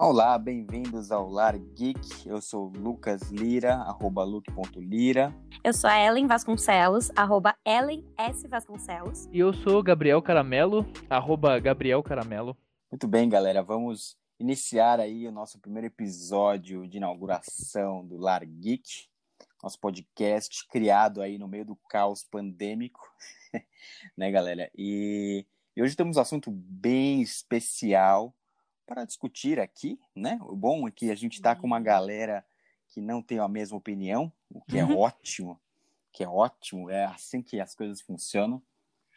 Olá, bem-vindos ao Lar Geek. Eu sou Lucas Lira, arroba luke.lira. Eu sou a Ellen Vasconcelos, arroba Ellen S. Vasconcelos. E eu sou Gabriel Caramelo, arroba Gabriel Caramelo. Muito bem, galera, vamos iniciar aí o nosso primeiro episódio de inauguração do Lar Geek, nosso podcast criado aí no meio do caos pandêmico, né, galera? E, e hoje temos um assunto bem especial para discutir aqui, né? O bom é que a gente está com uma galera que não tem a mesma opinião, o que é Uhum. ótimo, que é ótimo, é assim que as coisas funcionam.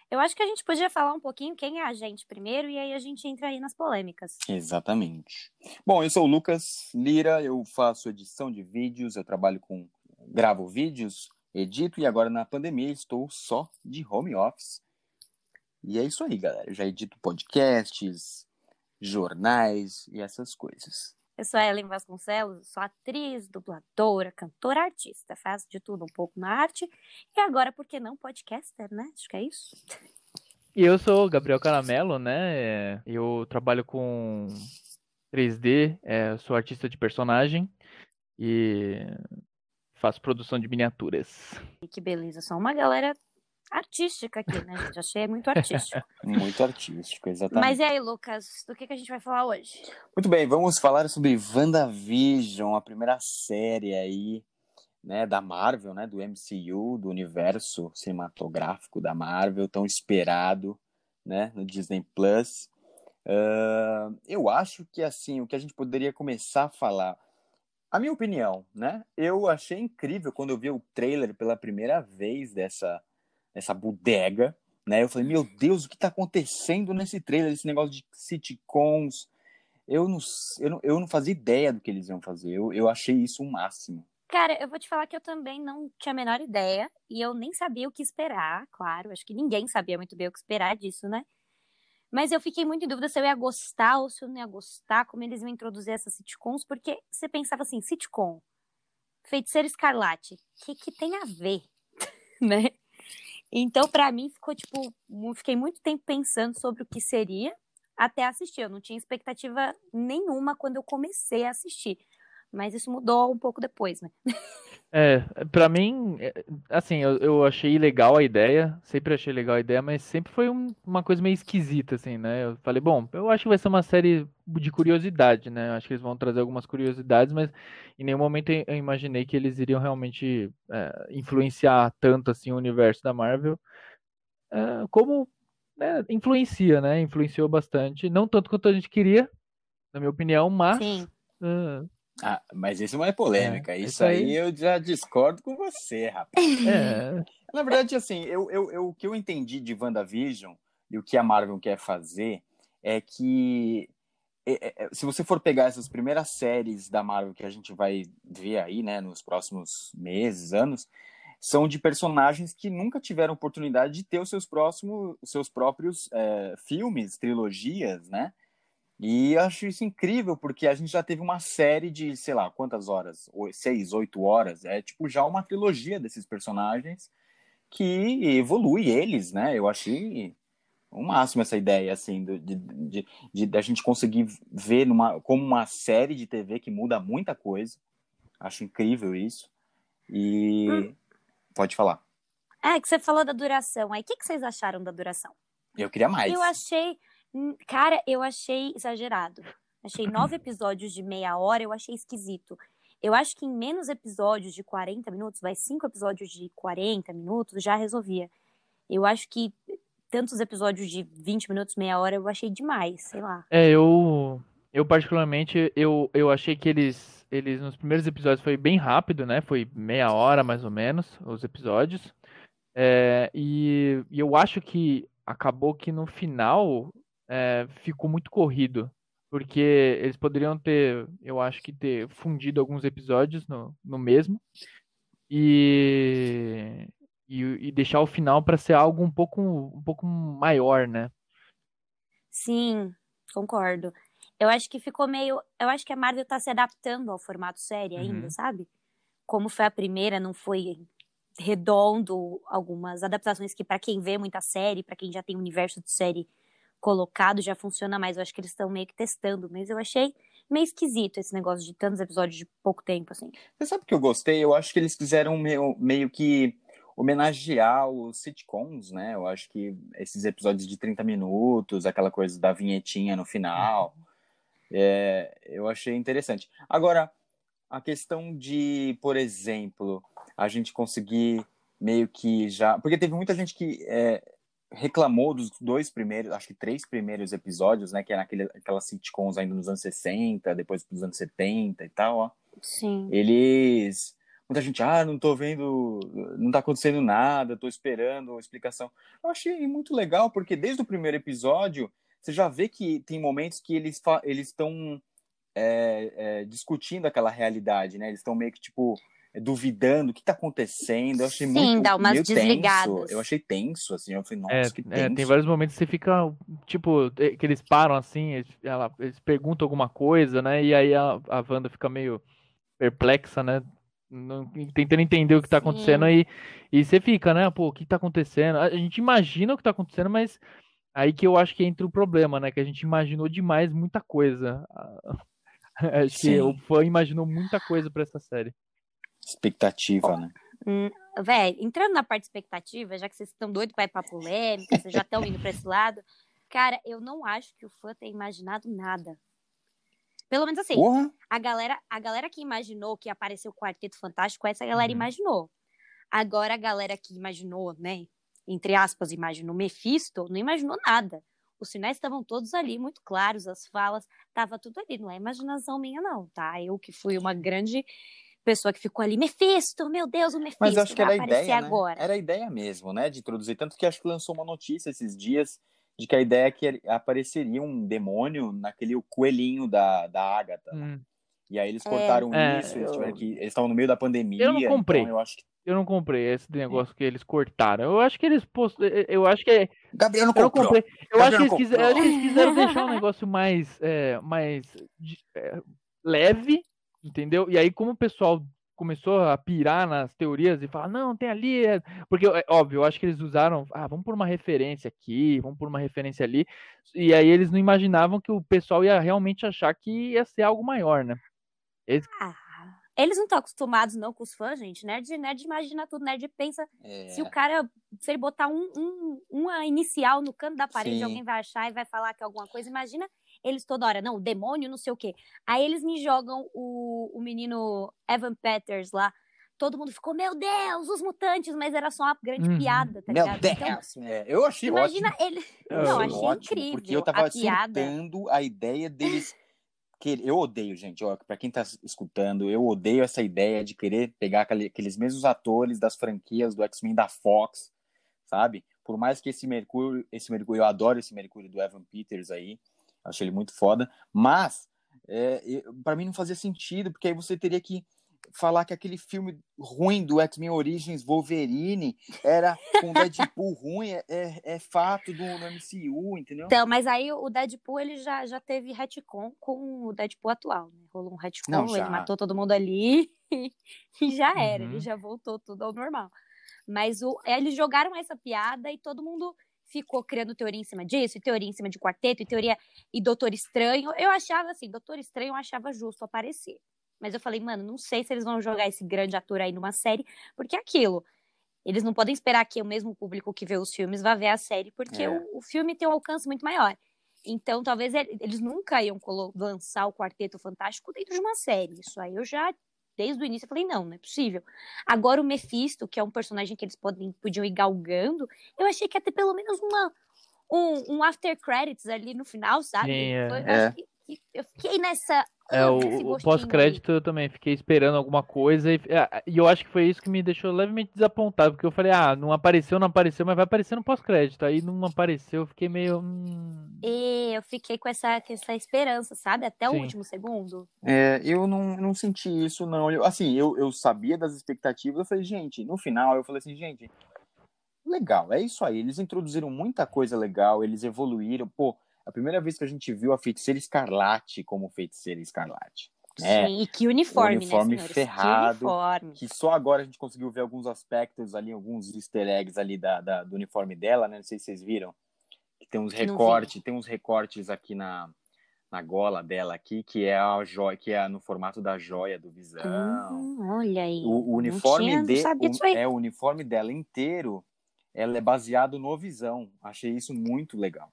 Eu acho que a gente podia falar um pouquinho quem é a gente primeiro e aí a gente entra aí nas polêmicas. Exatamente. Bom, eu sou o Lucas Lira, eu faço edição de vídeos, eu trabalho com gravo vídeos, edito e agora na pandemia estou só de home office. E é isso aí, galera. Eu já edito podcasts, jornais e essas coisas. Eu sou a Ellen Vasconcelos, sou atriz, dubladora, cantora, artista. Faço de tudo um pouco na arte. E agora, por que não podcaster, né? Acho que é isso. E eu sou o Gabriel Caramelo, né? É, Eu trabalho com 3D, é, sou artista de personagem e faço produção de miniaturas. E que beleza, só uma galera artística aqui, né, gente? Achei muito artístico. Muito artístico, exatamente. Mas e aí, Lucas, do que, que a gente vai falar hoje? Muito bem, vamos falar sobre WandaVision, a primeira série aí, né, da Marvel, né, do MCU, do universo cinematográfico da Marvel, tão esperado, né, no Disney Plus. Ah, eu acho que, assim, o que a gente poderia começar a falar, a minha opinião, né, eu achei incrível quando eu vi o trailer pela primeira vez dessa, dessa bodega, né, eu falei, meu Deus, o que tá acontecendo nesse trailer, esse negócio de sitcoms, eu não, eu, não, eu não fazia ideia do que eles iam fazer. Eu, eu achei isso o máximo. Cara, eu vou te falar que eu também não tinha a menor ideia e eu nem sabia o que esperar, claro. Acho que ninguém sabia muito bem o que esperar disso, né? Mas eu fiquei muito em dúvida se eu ia gostar ou se eu não ia gostar, como eles iam introduzir essas sitcoms, porque você pensava assim, sitcom, Feiticeiro Escarlate, o que, que tem a ver, né? Então, pra mim, ficou tipo, fiquei muito tempo pensando sobre o que seria até assistir. Eu não tinha expectativa nenhuma quando eu comecei a assistir. Mas isso mudou um pouco depois, né? É, pra mim, é, assim, eu, eu achei legal a ideia, sempre achei legal a ideia, mas sempre foi um- uma coisa meio esquisita, assim, né? Eu falei, bom, eu acho que vai ser uma série de curiosidade, né? Eu acho que eles vão trazer algumas curiosidades, mas em nenhum momento eu eu imaginei que eles iriam realmente é, influenciar tanto, assim, o universo da Marvel, é, como, né, influencia, né? Influenciou bastante, não tanto quanto a gente queria, na minha opinião, mas... Sim. ah, Ah, mas isso não é polêmica. É, isso isso aí aí- eu já discordo com você, rapaz. é, Na verdade, assim, eu, eu, eu- o que eu entendi de WandaVision e o que a Marvel quer fazer é que é, é, é, se você for pegar essas primeiras séries da Marvel que a gente vai ver aí, né, nos próximos meses, anos, são de personagens que nunca tiveram oportunidade de ter os seus próximos, os seus próprios é, filmes, trilogias, né? E acho isso incrível, porque a gente já teve uma série de, sei lá, quantas horas? Seis, oito horas. É tipo já uma trilogia desses personagens que evolui eles, né? Eu achei o máximo essa ideia, assim, do- de, de, de, da gente conseguir ver numa, como uma série de TV que muda muita coisa. Acho incrível isso. E. Hum. Pode falar. É, que você falou da duração. Aí, o que, que vocês acharam da duração? Eu queria mais. Eu achei. Hum, Cara, eu achei exagerado. Achei nove episódios de meia hora, eu achei esquisito. Eu acho que em menos episódios de 40 minutos, vai cinco episódios de 40 minutos, já resolvia. Eu acho que tantos episódios de 20 minutos, meia hora, eu achei demais, sei lá. É, eu, eu particularmente, eu, eu achei que eles, eles nos primeiros episódios foi bem rápido, né? Foi meia hora mais ou menos os episódios. É, e, e eu acho que acabou que no final é, ficou muito corrido, porque eles poderiam ter, eu acho que ter fundido alguns episódios no, no mesmo e, e, e deixar o final para ser algo um pouco, um pouco maior, né? Sim, concordo. Eu acho que ficou meio. Eu acho que a Marvel tá se adaptando ao formato série ainda, Uhum. sabe? Como foi a primeira, não foi redondo, algumas adaptações que, pra quem vê muita série, pra quem já tem universo de série colocado, já funciona mais. Eu acho que eles estão meio que testando, mas eu achei meio esquisito esse negócio de tantos episódios de pouco tempo, assim. Você sabe o que eu gostei? Eu acho que eles quiseram meio, meio que homenagear os sitcoms, né? Eu acho que esses episódios de 30 minutos, aquela coisa da vinhetinha no final, é, eu achei interessante. Agora, a questão de, por exemplo, a gente conseguir meio que já. Porque teve muita gente que é, reclamou dos dois primeiros, acho que três primeiros episódios, né? Que era aquele, aquelas sitcoms ainda nos anos 60, depois dos anos 70 e tal, ó. Sim. Eles. Muita gente, ah, não tô vendo, não tá acontecendo nada, tô esperando explicação. Eu achei muito legal, porque desde o primeiro episódio, você já vê que tem momentos que eles eles estão é, é, discutindo aquela realidade, né? Eles estão meio que, tipo, duvidando o que está acontecendo. Eu achei Sim, muito dá umas desligadas. tenso. Eu achei tenso, assim. Eu falei, nossa, É, que é, tenso. tem vários momentos que você fica, tipo, é, que eles param assim, eles, ela- eles perguntam alguma coisa, né? E aí a, a Wanda fica meio perplexa, né? não- tentando entender o que tá Sim. acontecendo aí. E você fica, né? Pô, o que tá acontecendo? A gente imagina o que tá acontecendo, mas aí que eu acho que entra o problema, né? Que a gente imaginou demais muita coisa. Acho que Sim. o fã imaginou muita coisa pra essa série. Expectativa, né? Hum, Véi, entrando na parte expectativa, já que vocês estão doidos pra ir pra polêmica, vocês já estão indo pra esse lado, cara, eu não acho que o fã tenha imaginado nada. Pelo menos assim, Porra! a galera, a galera que imaginou que apareceu o Quarteto Fantástico, essa galera Uhum. imaginou. Agora, a galera que imaginou, né, entre aspas, imaginou Mephisto, não imaginou nada. Os sinais estavam todos ali, muito claros, as falas, tava tudo ali. Não é imaginação minha, não, tá? Eu que fui uma grande pessoa que ficou ali, Mephisto, meu Deus, o Mephisto Mas eu acho que vai era a aparecer ideia, né? agora. Era a ideia mesmo, né? De introduzir. Tanto que acho que lançou uma notícia esses dias de que a ideia é que apareceria um demônio naquele coelhinho da, da Agatha. né? Hum. E aí eles É. cortaram É, isso, eles eu- tiveram que. Eles estavam no meio da pandemia. Eu não comprei. Então eu acho que. Eu não comprei esse negócio que eles cortaram. Eu acho que eles post... eu acho que Gabriel não eu não comprou. comprei. Eu Gabriel acho que, eles eu acho que eles quiseram deixar um negócio mais é, mais de- é, leve, entendeu? E aí como o pessoal começou a pirar nas teorias e falar, não, tem ali, é... porque é óbvio, eu acho que eles usaram, ah, vamos por uma referência aqui, vamos por uma referência ali, e aí eles não imaginavam que o pessoal ia realmente achar que ia ser algo maior, né? Ah, eles não estão acostumados, não, com os fãs, gente. Nerd, nerd imagina tudo, nerd pensa. É. Se o cara, se ele botar um, um- uma inicial no canto da parede, Sim. alguém vai achar e vai falar que é alguma coisa. Imagina eles toda hora, não, o demônio, não sei o quê. Aí eles me jogam o, o menino Evan Peters lá. Todo mundo ficou, meu Deus, os mutantes, mas era só uma grande Uhum. piada, tá Meu ligado? Deus! Então, É, eu achei imagina ótimo. ele. Eu Não, achei achei ótimo, incrível. Porque eu tava a piada. surtando a ideia deles. Que eu odeio, gente. Ó, pra quem tá escutando, eu odeio essa ideia de querer pegar aquele- aqueles mesmos atores das franquias do X-Men da Fox, sabe? Por mais que esse Mercúrio, esse Mercúrio, eu adoro esse Mercúrio do Evan Peters aí, acho ele muito foda, mas é, pra mim não fazia sentido, porque aí você teria que falar que aquele filme ruim do X-Men Origins Wolverine era com Deadpool ruim, é, é, é fato do MCU, entendeu? Então, mas aí o Deadpool, ele já, já teve retcon com o Deadpool atual, né? Rolou um retcon, Não, ele matou todo mundo ali e já era, Uhum. ele já voltou tudo ao normal. Mas o, eles jogaram essa piada e todo mundo ficou criando teoria em cima disso, e teoria em cima de quarteto, e teoria e Doutor Estranho. Eu achava assim, Doutor Estranho eu achava justo aparecer. Mas eu falei, mano, não sei se eles vão jogar esse grande ator aí numa série, porque é aquilo. Eles não podem esperar que o mesmo público que vê os filmes vá ver a série, porque É. o, o filme tem um alcance muito maior. Então, talvez ele- eles nunca iam lançar o Quarteto Fantástico dentro de uma série. Isso aí eu já, desde o início, eu falei, não, não é possível. Agora, o Mephisto, que é um personagem que eles podem, podiam ir galgando, eu achei que ia ter pelo menos uma, um, um after credits ali no final, sabe? Sim, é. Foi- É. eu fiquei nessa. É, o, o pós-crédito eu também fiquei esperando alguma coisa e, é, e eu acho que foi isso que me deixou levemente desapontado, porque eu falei, ah, não apareceu, não apareceu, mas vai aparecer no pós-crédito. Aí não apareceu, eu fiquei meio. hum, E eu fiquei com essa, com essa esperança, sabe? Até o Sim. último segundo. É, eu não, não senti isso, não. Eu, assim, eu, eu sabia das expectativas, eu falei, gente, no final, eu falei assim, gente, legal, é isso aí. Eles introduziram muita coisa legal, eles evoluíram. Pô, a primeira vez que a gente viu a feiticeira escarlate como feiticeira escarlate. né? Sim, e que uniforme, uniforme né, ferrado, Que uniforme. Que só agora a gente conseguiu ver alguns aspectos ali, alguns easter eggs ali da, da- do uniforme dela, né? Não sei se vocês viram. Que tem uns recortes, tem uns recortes aqui na, na gola dela aqui, que é a joia, que é no formato da joia do Visão. Hum, olha aí. O, o uniforme de, o, é o uniforme dela inteiro, ela é baseado no Visão. Achei isso muito legal.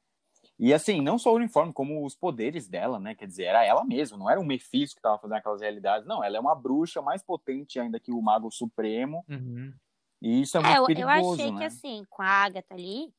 E assim, não só o uniforme, como os poderes dela, né? Quer dizer, era ela mesma, não era um Mephisto que tava fazendo aquelas realidades. Não, ela é uma bruxa mais potente ainda que o Mago Supremo. Uhum. E isso é É, muito eu, eu perigoso, achei né? que assim, com a Agatha ali,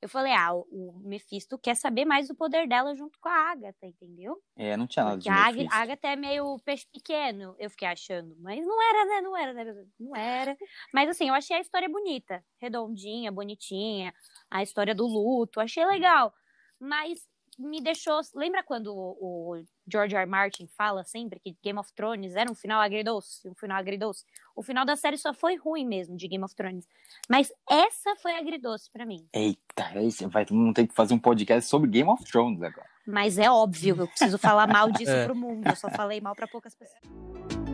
eu falei, ah, o, o Mephisto quer saber mais do poder dela junto com a Agatha, entendeu? É, não tinha nada de Porque a Mephisto. a Agatha é meio peixe pequeno, eu fiquei achando. Mas não era, né? Não era, né? Não era. Mas assim, eu achei a história bonita. Redondinha, bonitinha. A história do luto, achei legal. Mas me deixou. Lembra quando o, o George R. R. Martin fala sempre que Game of Thrones era um final agridoce? Um final agridoce. O final da série só foi ruim mesmo, de Game of Thrones. Mas essa foi agridoce pra mim. Eita, vai todo mundo ter que fazer um podcast sobre Game of Thrones agora. Mas é óbvio, eu preciso falar mal disso É. pro mundo. Eu só falei mal pra poucas pessoas.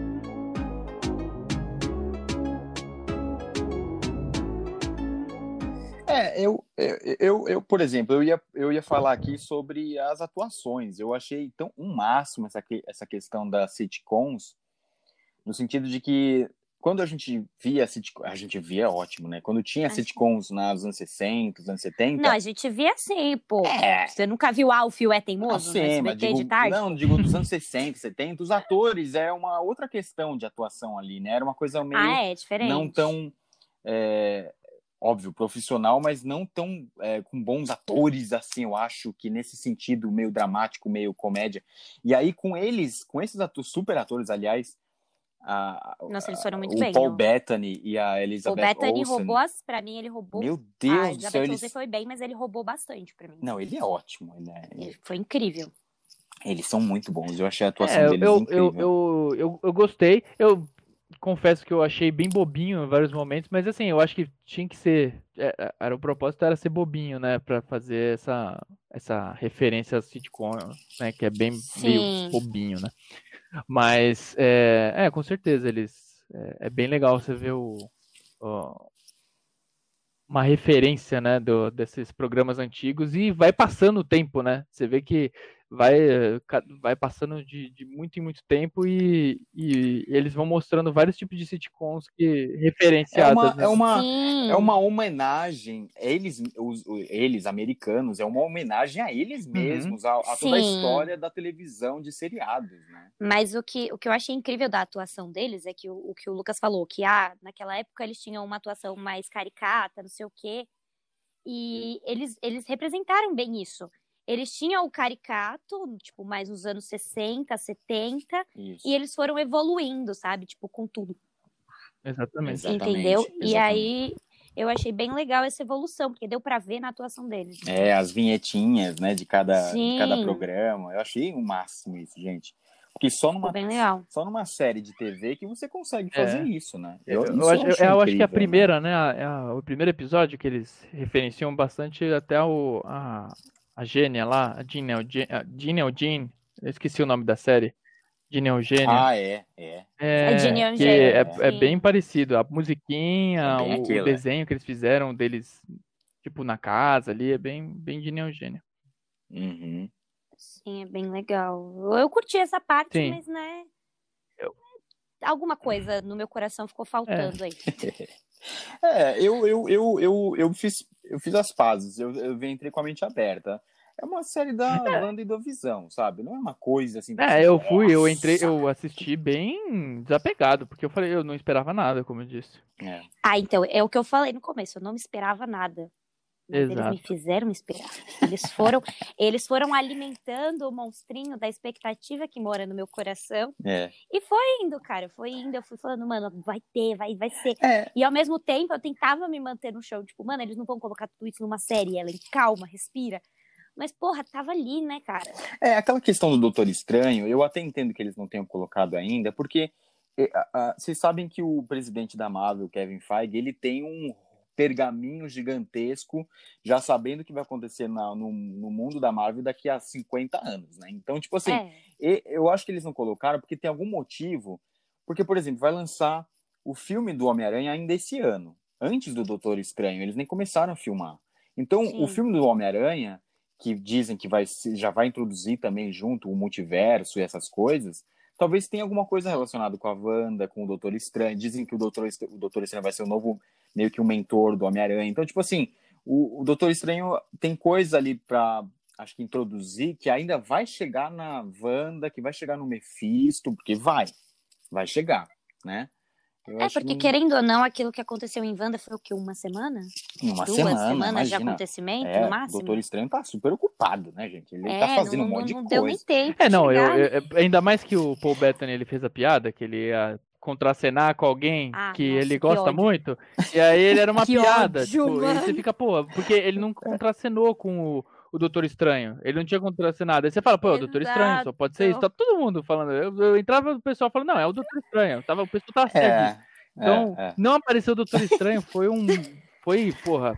É, eu, eu, eu, eu, por exemplo, eu ia, eu ia falar aqui sobre as atuações. Eu achei tão um máximo essa, que- essa questão das sitcoms, no sentido de que quando a gente via sitcom, a gente via ótimo, né? Quando tinha sitcoms nos anos 60, anos 70. Não, a gente via assim, pô. É. Você nunca viu Ah, o Fio é Teimoso? Assim, no mas SBT digo, de tarde? não, digo dos anos 60, 70, os atores é uma outra questão de atuação ali, né? Era uma coisa meio ah, é diferente. não tão é, óbvio profissional, mas não tão é, com bons atores assim. Eu acho que nesse sentido meio dramático, meio comédia. E aí com eles, com esses atores, super atores, aliás, a, Nossa, eles foram muito o bem. Paul ó. Bettany e a O Elizabeth Bethany Olsen. roubou as. Pra mim, ele roubou. Meu a Deus do céu, Elizabeth. Olsen foi bem, mas ele roubou bastante pra mim. Não, ele é ótimo. Ele é- Ele foi incrível. Eles são muito bons. Eu achei a atuação É, deles eu, incrível. eu, eu, eu, eu gostei. Eu confesso que eu achei bem bobinho em vários momentos, mas assim, eu acho que tinha que ser. é, é, Era, o propósito era ser bobinho, né? Pra fazer essa, essa referência a sitcom, né? Que é bem Sim. meio bobinho, né? Mas, é, é, com certeza, eles. É, é bem legal você ver o, o- uma referência, né, do, desses programas antigos e vai passando o tempo, né? Você vê que vai, eh, vai passando de, de muito em muito tempo e, e eles vão mostrando vários tipos de sitcoms que É referenciadas. uma, né? é uma. É uma homenagem, eles, os, eles americanos, é uma homenagem a eles mesmos, a, a toda a história da televisão de seriados, né? Mas o que, o que eu achei incrível da atuação deles é que o, o que o Lucas falou, que ah, naquela época eles tinham uma atuação mais caricata, não sei o quê. E eles, eles representaram bem isso. Eles tinham o caricato, tipo, mais nos anos 60, 70, Isso. e eles foram evoluindo, sabe? Tipo, com tudo. Exatamente. Exatamente, entendeu? E exatamente. aí eu achei bem legal essa evolução, porque deu pra ver na atuação deles. É, as vinhetinhas, né, de cada, de cada programa. Eu achei o máximo isso, gente. Porque só numa, Ficou bem legal. só numa série de TV que você consegue fazer É. isso, né? Eu, isso eu acho, achei eu acho que a né? primeira, né? a- é a- o primeiro episódio que eles referenciam bastante até o, a, a Gênia lá, a Jean, a Jean eu esqueci o nome da série. Jean Eugênia. Ah, é, é. É, que Eugênia, é, é sim. bem parecido. A musiquinha, É o, o aquilo, é. desenho que eles fizeram deles, tipo, na casa ali, é bem, bem Jean Eugênia. Uhum. Sim, é bem legal. Eu, eu curti essa parte, Sim. mas, né? Eu- Alguma coisa no meu coração ficou faltando aí. É, eu, eu, eu, eu, eu, fiz, eu fiz as pazes, eu, eu entrei com a mente aberta. É uma série da Wanda e do Visão, sabe? Não é uma coisa assim. É, você, eu fui, eu "Nossa!" entrei, eu assisti bem desapegado, porque eu falei, eu não esperava nada, como eu disse. É. Ah, então, é o que eu falei no começo, eu não me esperava nada. Mas eles me Exato. fizeram esperar. Eles foram, eles foram alimentando o monstrinho da expectativa que mora no meu coração. É. E foi indo, cara. Foi indo. Eu fui falando, mano, vai ter, vai, vai ser. É. E ao mesmo tempo eu tentava me manter no show. Tipo, mano, eles não vão colocar tudo isso numa série, Ellen. Calma, respira. Mas, porra, tava ali, né, cara? É, aquela questão do Doutor Estranho, eu até entendo que eles não tenham colocado ainda, porque é, vocês sabem que o presidente da Marvel, Kevin Feige, ele tem um pergaminho gigantesco, já sabendo o que vai acontecer na- no, no mundo da Marvel daqui a 50 anos, né? Então, tipo assim, é. Eu acho que eles não colocaram porque tem algum motivo. Porque, por exemplo, vai lançar o filme do Homem-Aranha ainda esse ano, antes do Doutor Estranho. Eles nem começaram a filmar. Então, Sim. o filme do Homem-Aranha, que dizem que vai já vai introduzir também junto o multiverso e essas coisas, talvez tenha alguma coisa relacionada com a Wanda, com o Doutor Estranho. Dizem que o Doutor, o Doutor Estranho vai ser o novo, meio que o mentor do Homem-Aranha. Então, tipo assim, o, o Doutor Estranho tem coisa ali para acho que introduzir que ainda vai chegar na Wanda, que vai chegar no Mephisto, porque vai, vai chegar, né? Eu é, porque que... querendo ou não, aquilo que aconteceu em Wanda foi o que? Uma semana? Uma Duas semana, semanas imagina. de acontecimento, é, no máximo? O Doutor Estranho tá super ocupado, né, gente? Ele é, tá fazendo não, um monte não de deu coisa. Nem tempo é, não, eu, eu, ainda mais que o Paul Bettany ele fez a piada, que ele ia contracenar com alguém Ah, que nossa, ele que gosta ódio. muito, e aí ele era uma Que piada, ódio, tipo, e você fica, pô, porque ele não contracenou com o, o Doutor Estranho, ele não tinha contracenado, aí você fala, pô, é o Doutor Estranho, só pode ser isso, tá todo mundo falando, eu, eu entrava o pessoal falando, não, é o Doutor Estranho, tava, o pessoal tava certo, É, então, é, é. não apareceu o Doutor Estranho, foi um, foi, porra,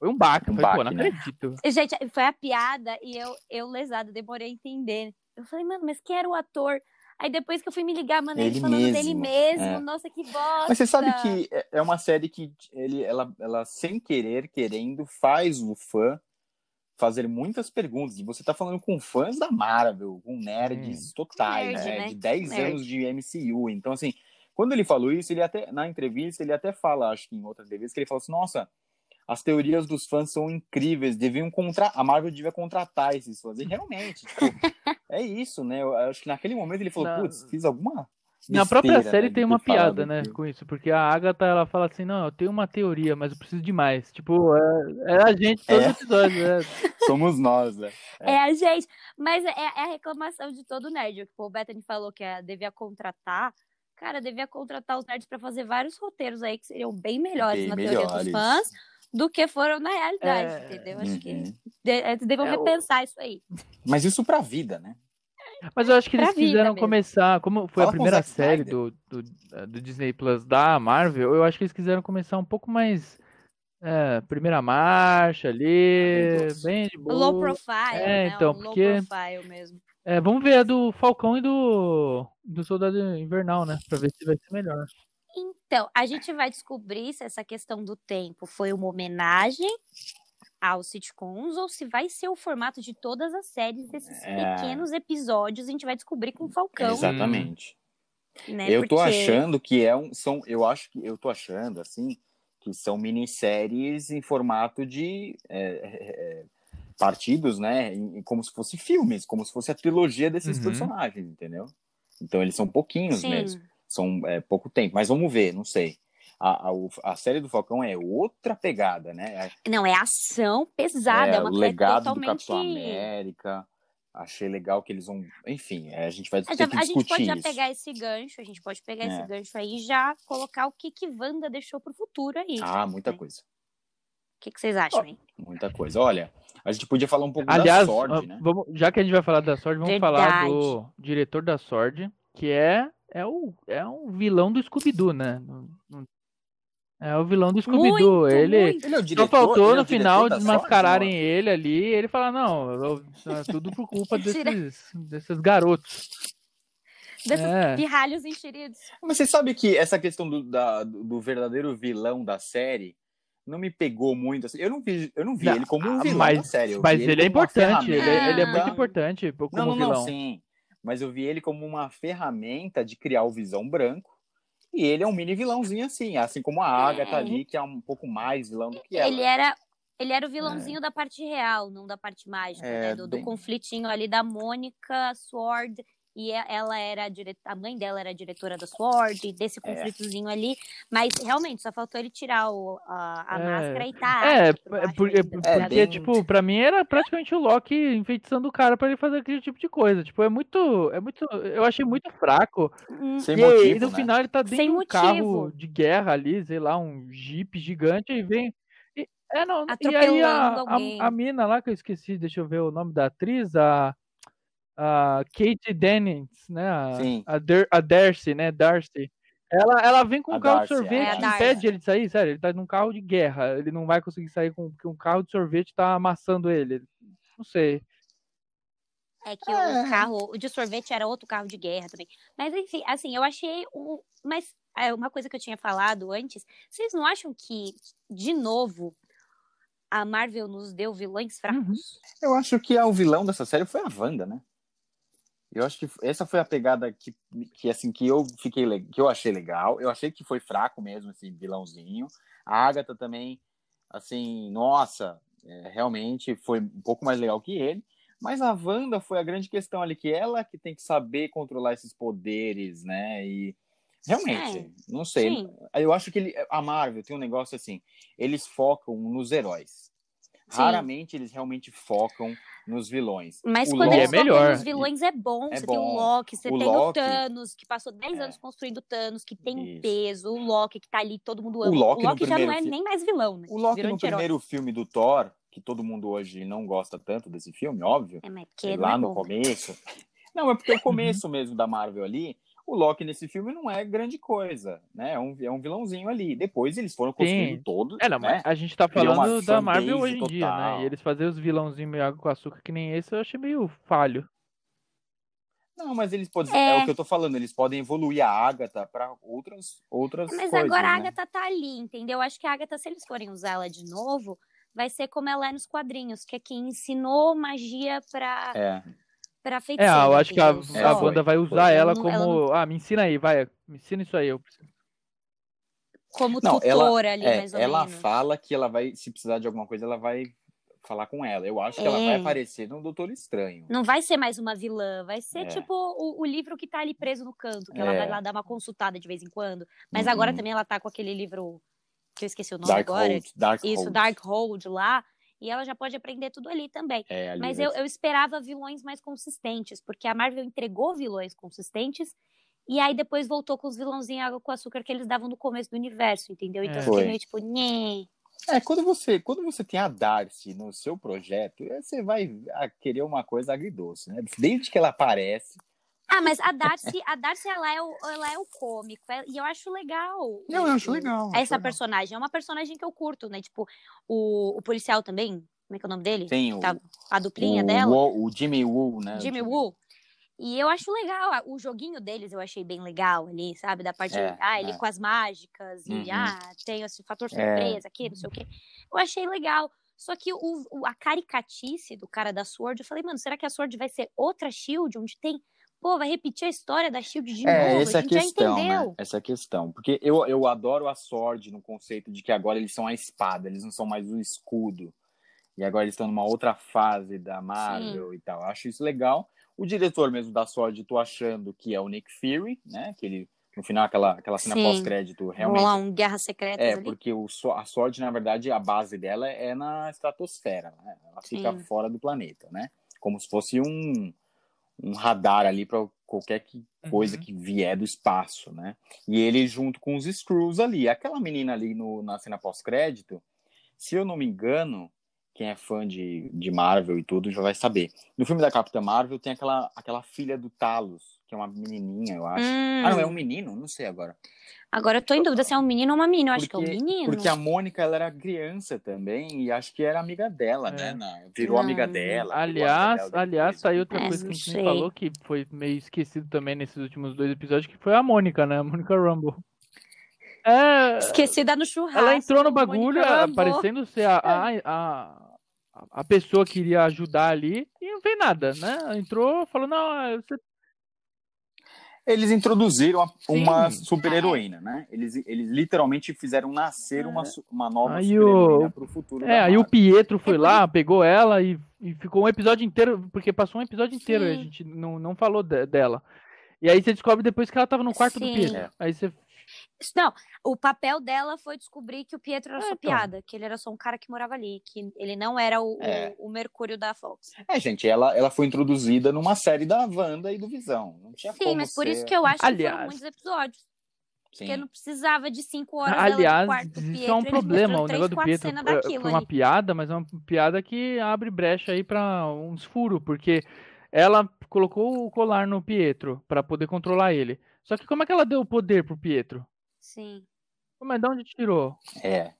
foi um baque, eu Um pô, baque, não né? acredito. Gente, foi a piada e eu, eu lesada, demorei a entender. Eu falei, mano, mas quem era o ator? Aí depois que eu fui me ligar, mano, ele, Ele falando dele mesmo, mesmo. é. Nossa, que bosta. Mas você sabe que é- é uma série que ele, ela, ela, sem querer, querendo, faz o fã fazer muitas perguntas. E você tá falando com fãs da Marvel, com nerds totais, Nerd, né? né? De 10 Nerd. anos de MCU. Então, assim, quando ele falou isso, ele até, na entrevista, ele até fala, acho que em outra entrevista, que ele falou assim, nossa, as teorias dos fãs são incríveis, deviam contra... a Marvel devia contratar esses fãs. E realmente, tipo, é isso, né? Eu acho que naquele momento ele falou, putz, fiz alguma Na própria besteira, série né, tem de uma piada, né, aquilo." com isso, porque a Agatha, ela fala assim, não, eu tenho uma teoria, mas eu preciso de mais. Tipo, é, é a gente todo É. episódio, né? Somos nós, né? É a gente. Mas é, é a reclamação de todo nerd. O que o Bethany falou que é, devia contratar. Cara, devia contratar os nerds pra fazer vários roteiros aí que seriam bem melhores Bem na teoria dos melhores. fãs do que foram na realidade, É. entendeu? Acho que Uhum. de, é, devam É, o- repensar isso aí. Mas isso pra vida, né? Mas eu acho que eles quiseram começar, como foi Fala a primeira série do, do, do Disney Plus da Marvel, eu acho que eles quiseram começar um pouco mais é, primeira marcha ali, bem de boa. Low profile, É, né? então, um porque- low profile mesmo. É, vamos ver a do Falcão e do, do Soldado Invernal, né? Pra ver se vai ser melhor. Então, a gente vai descobrir se essa questão do tempo foi uma homenagem aos sitcoms ou se vai ser o formato de todas as séries desses É. pequenos episódios. A gente vai descobrir com o Falcão, Exatamente. né? Eu tô Porque- achando que é um. São, eu acho que eu tô achando, assim, que são minisséries em formato de é, é, é, partidos, né? em- em- como se fosse filmes, como se fosse a trilogia desses Uhum. personagens, entendeu? Então eles são pouquinhos Sim. mesmo. São é, pouco tempo. Mas vamos ver, não sei. A, a, a série do Falcão é outra pegada, né? Não, é ação pesada, é, uma o legado totalmente. do Capitão América. Achei legal que eles vão. Enfim, é, a gente vai A ter gente- que a gente discutir pode já isso. pegar esse gancho, a gente pode pegar É. esse gancho aí e já colocar o que que Wanda deixou pro futuro aí. Ah, muita né? coisa. O que, que vocês acham, hein? Muita coisa. Olha, a gente podia falar um pouco Aliás, da sorte, ah, né? vamos, já que a gente vai falar da Sword, vamos falar Verdade. do diretor da Sword, que é é o é um vilão do Scooby-Doo, né? Não- não- É o vilão do Scooby-Doo. Muito, Ele muito. Ele é só faltou ele é no final desmascararem sorte, ele ali. e Ele fala não, eu- é tudo por culpa desses desses garotos. Desses É. pirralhos enxeridos. Mas você sabe que essa questão do, da- do verdadeiro vilão da série não me pegou muito. Assim. Eu não vi, eu não vi Não, ele como um ah, vilão mas- da série. eu Mas vi ele é importante, ele, é- ele é muito importante como Não, não, vilão. não, sim. Mas eu vi ele como uma ferramenta de criar o Visão Branco. E ele é um mini vilãozinho assim, assim como a Agatha É. ali, que é um pouco mais vilão do que ela. Ele era, ele era o vilãozinho da parte real, não da parte mágica, É, né? Do, do bem- conflitinho ali da Mônica, Sword, e ela era a, dire... a mãe dela era a diretora da Sword, desse É. conflitozinho ali. Mas realmente, só faltou ele tirar o- a, a É. máscara e tá. É, por é é porque, bem- tipo, pra mim era praticamente o Loki enfeitiçando o cara pra ele fazer aquele tipo de coisa. Tipo, é muito. É muito. Eu achei muito fraco. Hum, Sem e, motivo, e no né? final ele tá dentro Sem de um motivo. carro de guerra ali, sei lá, um jeep gigante e vem. e- é, não, e aí a, a, a mina lá, que eu esqueci, deixa eu ver o nome da atriz, a, a Kate Dennings, né? A, Sim. a, Der, a Darcy, né? Darcy. Ela, ela vem com A um carro de Darcy, é. sorvete É, e impede ele de sair, sério. Ele tá num carro de guerra. Ele não vai conseguir sair com porque um carro de sorvete tá amassando ele. Não sei. É que É. o carro, o de sorvete era outro carro de guerra também. Mas enfim, assim, eu achei um. Mas é uma coisa que eu tinha falado antes, vocês não acham que, de novo, a Marvel nos deu vilões fracos? Eu acho que o vilão dessa série foi a Wanda, né? Eu acho que essa foi a pegada que, que assim, que eu fiquei que eu achei legal. Eu achei que foi fraco mesmo esse vilãozinho. A Agatha também, assim, nossa, é, realmente foi um pouco mais legal que ele. Mas a Wanda foi a grande questão ali, que ela que tem que saber controlar esses poderes, né? E realmente, é, não sei. Sim. Eu acho que ele, a Marvel tem um negócio assim, eles focam nos heróis. Sim. Raramente eles realmente focam nos vilões. Mas o quando Loki... eles é melhor. nos vilões é bom. É você bom. tem o Loki, você o tem Loki... o Thanos, que passou 10 é. anos construindo o Thanos, que tem Isso. um peso. O Loki, que tá ali, todo mundo ama. O Loki, o Loki já não é fi... nem mais vilão, né? O Loki Virou no primeiro filme do Thor, que todo mundo hoje não gosta tanto desse filme, óbvio. É, mas porque lá é no bom. começo. Não, é porque o começo mesmo da Marvel ali, o Loki nesse filme não é grande coisa, né? É um, é um vilãozinho ali. Depois eles foram construindo Sim. todos. É, não, né? a gente tá falando da Marvel hoje em total. dia, né? E eles fazerem os vilãozinhos meio água com açúcar que nem esse, eu achei meio falho. Não, mas eles podem. É... é o que eu tô falando, eles podem evoluir a Agatha para outras, outras mas coisas. Mas agora né? a Agatha tá ali, entendeu? Eu acho que a Agatha, se eles forem usar ela de novo, vai ser como ela é nos quadrinhos, que é quem ensinou magia pra. É pra feiticeira. É, eu acho que a, a banda vai usar foi. ela como. Ela não... Ah, me ensina aí, vai, me ensina isso aí. Eu Como não, tutora ela, ali, é, mais ou ela menos. fala que ela vai, se precisar de alguma coisa, ela vai falar com ela. Eu acho que é. ela vai aparecer no Doutor Estranho. Não vai ser mais uma vilã, vai ser é. tipo o, o, livro que tá ali preso no canto, que ela vai é. lá dar uma consultada de vez em quando. Mas uhum. agora também ela tá com aquele livro que eu esqueci o nome Dark agora. Hold, Dark Isso, Hold. Dark Hold lá. E ela já pode aprender tudo ali também. É, ali Mas eu, eu esperava vilões mais consistentes, porque a Marvel entregou vilões consistentes e aí depois voltou com os vilãozinhos água com açúcar que eles davam no começo do universo, entendeu? Então é. fiquei meio tipo, nhê. É, quando você, quando você tem a Darcy no seu projeto, você vai querer uma coisa agridoce, né? Desde que ela aparece, ah, mas a Darcy, a Darcy ela, é o, ela é o cômico. É, e eu acho legal. Não, eu acho legal. Essa legal. personagem. É uma personagem que eu curto, né? Tipo, o, o policial também. Como é que é o nome dele? Tem o, tá, a duplinha o, dela. O, o Jimmy Woo, né? Jimmy Woo. E eu acho legal, o joguinho deles eu achei bem legal ali, sabe? Da parte, é, ah, ele é. com as mágicas, e Uhum. ah, tem esse fator surpresa aqui, não sei o quê. Eu achei legal. Só que o, o- a caricatice do cara da Sword, eu falei, mano, será que a Sword vai ser outra Shield, onde tem. Pô, vai repetir a história da Shield de É, novo? essa é a gente questão, já entendeu. né? Essa é a questão. Porque eu, eu adoro a Sword no conceito de que agora eles são a espada, eles não são mais o escudo. E agora eles estão numa outra fase da Marvel e tal. Eu acho isso legal. O diretor mesmo da Sword, tô achando que é o Nick Fury, né? Que ele, no final, aquela, aquela cena Sim. pós-crédito, Vamos realmente. lá, um Guerra Secretas É, ali. porque o, a Sword, na verdade, a base dela é na estratosfera, né? Ela fica Sim. fora do planeta, né? Como se fosse um, um radar ali para qualquer que- coisa Uhum. que vier do espaço, né? E ele junto com os Screws ali. Aquela menina ali no, na cena pós-crédito, se eu não me engano, quem é fã de, de Marvel e tudo já vai saber. No filme da Capitã Marvel tem aquela, aquela filha do Talos, que é uma menininha, eu acho. Hum, Ah, não, é um menino? Não sei agora. Agora eu tô em dúvida se é um menino ou uma menina. Eu acho que é um Porque- menino. Porque a Mônica, ela era criança também, e acho que era amiga dela, É. né? Na- virou Não. amiga dela. Aliás, amiga dela aliás, saiu outra É, coisa que a não gente sei. falou que foi meio esquecido também nesses últimos dois episódios, que foi a Mônica, né? A Mônica Rumble. É, Esquecida no churrasco. ela entrou no bagulho, parecendo ser a, a, a, a pessoa que iria ajudar ali, e não fez nada, né? Ela Entrou, falou, não, você Eles introduziram uma Sim. super-heroína, né? Eles, eles literalmente fizeram nascer uma, su- uma nova Aí super-heroína o- pro futuro É, da aí o. Pietro foi É lá, pegou ela e, e ficou um episódio inteiro, porque passou um episódio inteiro, e a Sim. gente não, não falou de- dela. E aí você descobre depois que ela tava no quarto do Sim. Pietro. É. Aí você. Não, o papel dela foi descobrir que o Pietro era É, só então. piada, que ele era só um cara que morava ali, que ele não era o, o- É. o, Mercúrio da Fox. É, gente, ela, ela foi introduzida numa série da Wanda e do Visão. Não tinha Sim, como mas por ser... isso que eu acho que Aliás. foram muitos episódios. Sim. Porque não precisava de cinco horas dela no Aliás, quarto do isso Pietro. é um problema. O negócio do Pietro é, foi uma ali. piada, mas é uma piada que abre brecha aí pra uns furos, porque ela colocou o colar no Pietro pra poder controlar ele. Só que como é que ela deu o poder pro Pietro? Sim. Mas de onde tirou? É.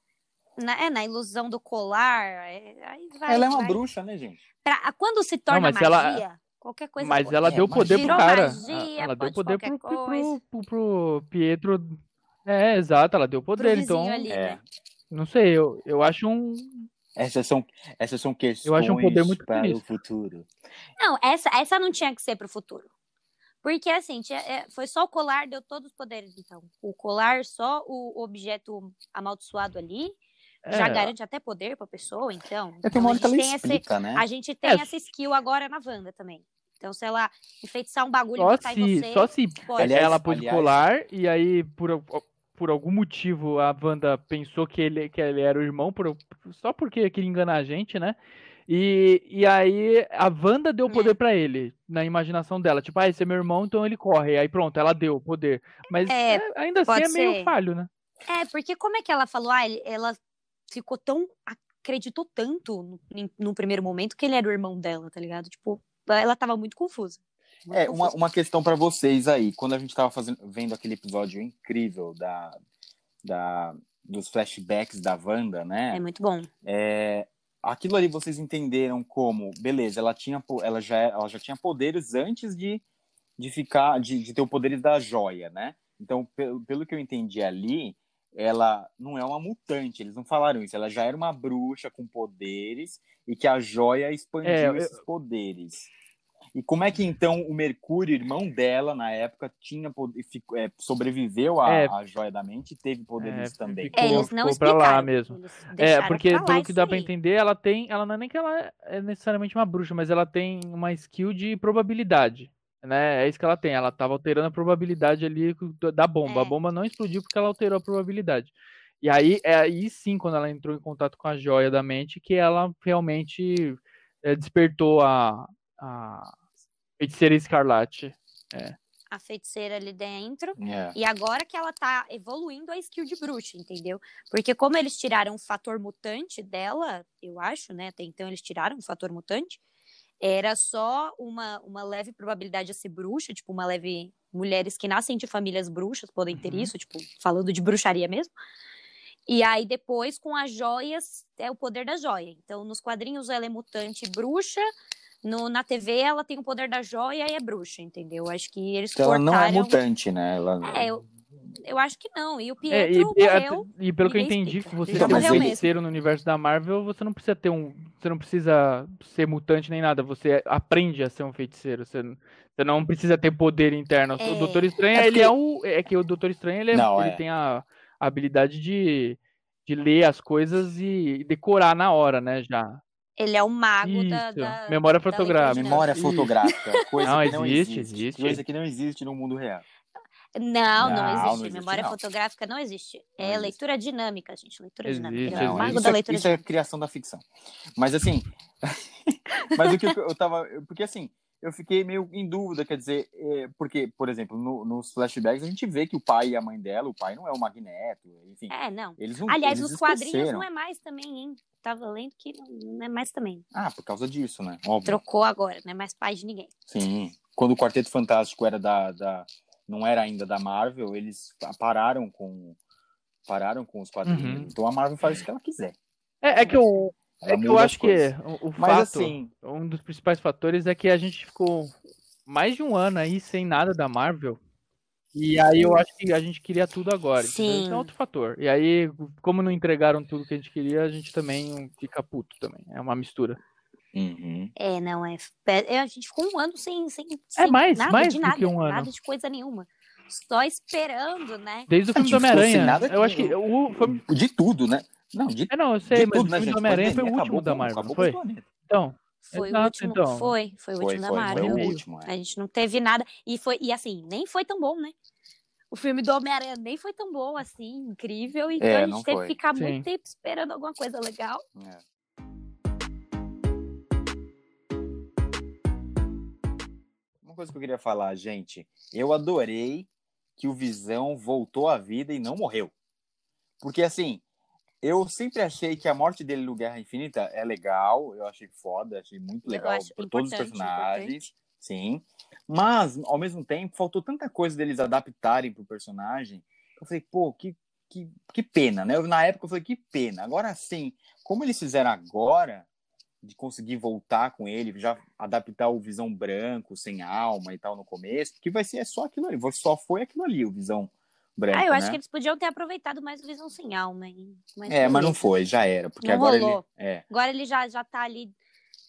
Na, é, na ilusão do colar. é- aí vai, Ela é uma vai. bruxa, né, gente? Pra- quando se torna mas ela- magia, qualquer coisa. Mas pode. ela É, deu poder pro cara. magia, ela deu pode poder pro, pro, pro, pro Pietro. É, exato, ela deu poder. Então, ali, É. né? não sei, eu, eu acho um. Essas são, essas são questões Eu acho um poder muito para o futuro. Não, essa, essa não tinha que ser pro futuro. Porque, assim, tinha- é, foi só o colar, deu todos os poderes, então. O colar, só o objeto amaldiçoado ali, já É, garante até poder pra pessoa, então. É que Então, a que gente tem esse, explica, né? a gente tem É. essa skill agora na Wanda também. Então, se ela enfeitiçar um bagulho e Só em se, você, só se pode. Aliás, ela aliás- colar e aí, por, por algum motivo, a Wanda pensou que ele, que ele era o irmão, por, só porque queria enganar a gente, né? E, e aí a Wanda deu o É. poder pra ele, na imaginação dela. Tipo, ah, esse é meu irmão, então ele corre. Aí pronto, ela deu o poder. Mas É, é, ainda assim pode é meio ser. falho, né? É, porque como é que ela falou? Ah, ela ficou tão. acreditou tanto no, no primeiro momento que ele era o irmão dela, tá ligado? Tipo, ela tava muito confusa. Muito É, uma, confusa. uma questão para vocês aí. Quando a gente tava fazendo, vendo aquele episódio incrível da, da, dos flashbacks da Wanda, né? É muito bom. É, aquilo ali vocês entenderam como, beleza, ela tinha ela já ela já tinha poderes antes de, de ficar de, de ter o poderes da joia, né? Então, pelo, pelo que eu entendi ali, ela não é uma mutante, eles não falaram isso, ela já era uma bruxa com poderes e que a joia expandiu É, eu- esses poderes. E como é que então o Mercúrio, irmão dela, na época, tinha poder, ficou- é, sobreviveu à, É. à joia da mente e teve poderes É, também? ficou- É, eles não ficou pra lá explicaram. mesmo. É, porque pelo que dá pra aí. entender, ela tem. Ela não é nem que ela é necessariamente uma bruxa, mas ela tem uma skill de probabilidade. Né? É isso que ela tem. Ela tava alterando a probabilidade ali da bomba. A É. bomba não explodiu porque ela alterou a probabilidade. E aí, é aí sim, quando ela entrou em contato com a joia da mente, que ela realmente é, despertou a, a feiticeira escarlate. A feiticeira ali dentro. É. E agora que ela tá evoluindo a skill de bruxa, entendeu? Porque como eles tiraram o fator mutante dela, eu acho, né? Até então eles tiraram o fator mutante. Era só uma, uma leve probabilidade de ser bruxa, tipo, uma leve. Mulheres que nascem de famílias bruxas podem ter Uhum. isso, tipo, falando de bruxaria mesmo. E aí, depois, com as joias, é o poder da joia. Então, nos quadrinhos ela é mutante e bruxa. No, na TV ela tem o poder da joia e é bruxa, entendeu? Acho que eles Então ela não é cortaram. mutante, né? Ela... É, eu, eu acho que não. E o É, e, Pietro e, morreu. e pelo que eu entendi, explica. que você morreu mesmo. feiticeiro no universo da Marvel, você não precisa ter um. Você não precisa ser mutante nem nada. Você aprende a ser um feiticeiro. Você, você não precisa ter poder interno. É. O Doutor Estranho, É ele porque- é o. É que o Doutor Estranho, ele, é- Não, ele é. tem a, a habilidade de, de ler as coisas e, e decorar na hora, né? Já. Ele é o mago da, da- memória da fotográfica. Memória fotográfica. Coisa Não, que não existe, existe. existe. Coisa que não existe no mundo real. Não, não, Não, existe. não existe, Memória não. fotográfica não existe. Não É existe. leitura dinâmica, gente. Leitura Existe, dinâmica. Ele é existe. o mago isso, da é, leitura isso é dinâmica. criação da ficção. Mas assim. mas o que eu, eu tava. Porque assim, eu fiquei meio em dúvida, quer dizer, é, porque, por exemplo, no- nos flashbacks a gente vê que o pai e a mãe dela, o pai não é o Magneto, enfim. É, não. Eles não Aliás, eles nos quadrinhos não é mais também, hein? Tava lendo que não não é mais também. Ah, por causa disso, né? Óbvio. Trocou agora, não é mais pai de ninguém. Sim. Quando o Quarteto Fantástico era da, da não era ainda da Marvel, eles pararam com pararam com os quadrinhos. Uhum. Então a Marvel faz o que ela quiser. É, é que eu, Ela é que eu acho que o, o Mas fato. assim, um dos principais fatores é que a gente ficou mais de um ano aí sem nada da Marvel. E aí eu acho que a gente queria tudo agora. entendeu? Isso Sim. é outro fator. E aí, como não entregaram tudo que a gente queria, a gente também fica puto também. É uma mistura. uhum. É, não, é. é, A gente ficou um ano sem. sem, É sem mais, nada mais de do nada, que um ano. Nada de coisa nenhuma. Só esperando, né? Desde o filme do Homem-Aranha. Eu acho que o, foi... de tudo, né? Não, de, É, não, eu sei, mas tudo, o né, filme do Homem-Aranha foi o último da Marvel, não o foi? Então, Foi o Exato, último. então. Foi, foi o Foi, último foi, da foi Marvel. o meio. último. é. A gente não teve nada. E foi, e assim, nem foi tão bom, né? O filme do Homem-Aranha nem foi tão bom assim, incrível. Então É, a gente teve foi. que ficar Sim. muito tempo esperando alguma coisa legal. É. Uma coisa que eu queria falar, gente, eu adorei que o Visão voltou à vida e não morreu. Porque assim, eu sempre achei que a morte dele no Guerra Infinita é legal, eu achei foda, achei muito legal por todos os importante, personagens, sim. Mas ao mesmo tempo faltou tanta coisa deles adaptarem pro personagem. que Eu falei, pô, que que, que pena, né? Eu, na época eu falei, que pena. Agora sim, como eles fizeram agora, de conseguir voltar com ele, já adaptar o Visão branco, sem alma e tal no começo, que vai ser só aquilo ali, só foi aquilo ali, o Visão branco, ah, eu acho né? que eles podiam ter aproveitado mais o Visão Sem Alma. hein? É, mas não foi, já era. Porque Não agora rolou. ele. É. Agora ele já, já tá ali.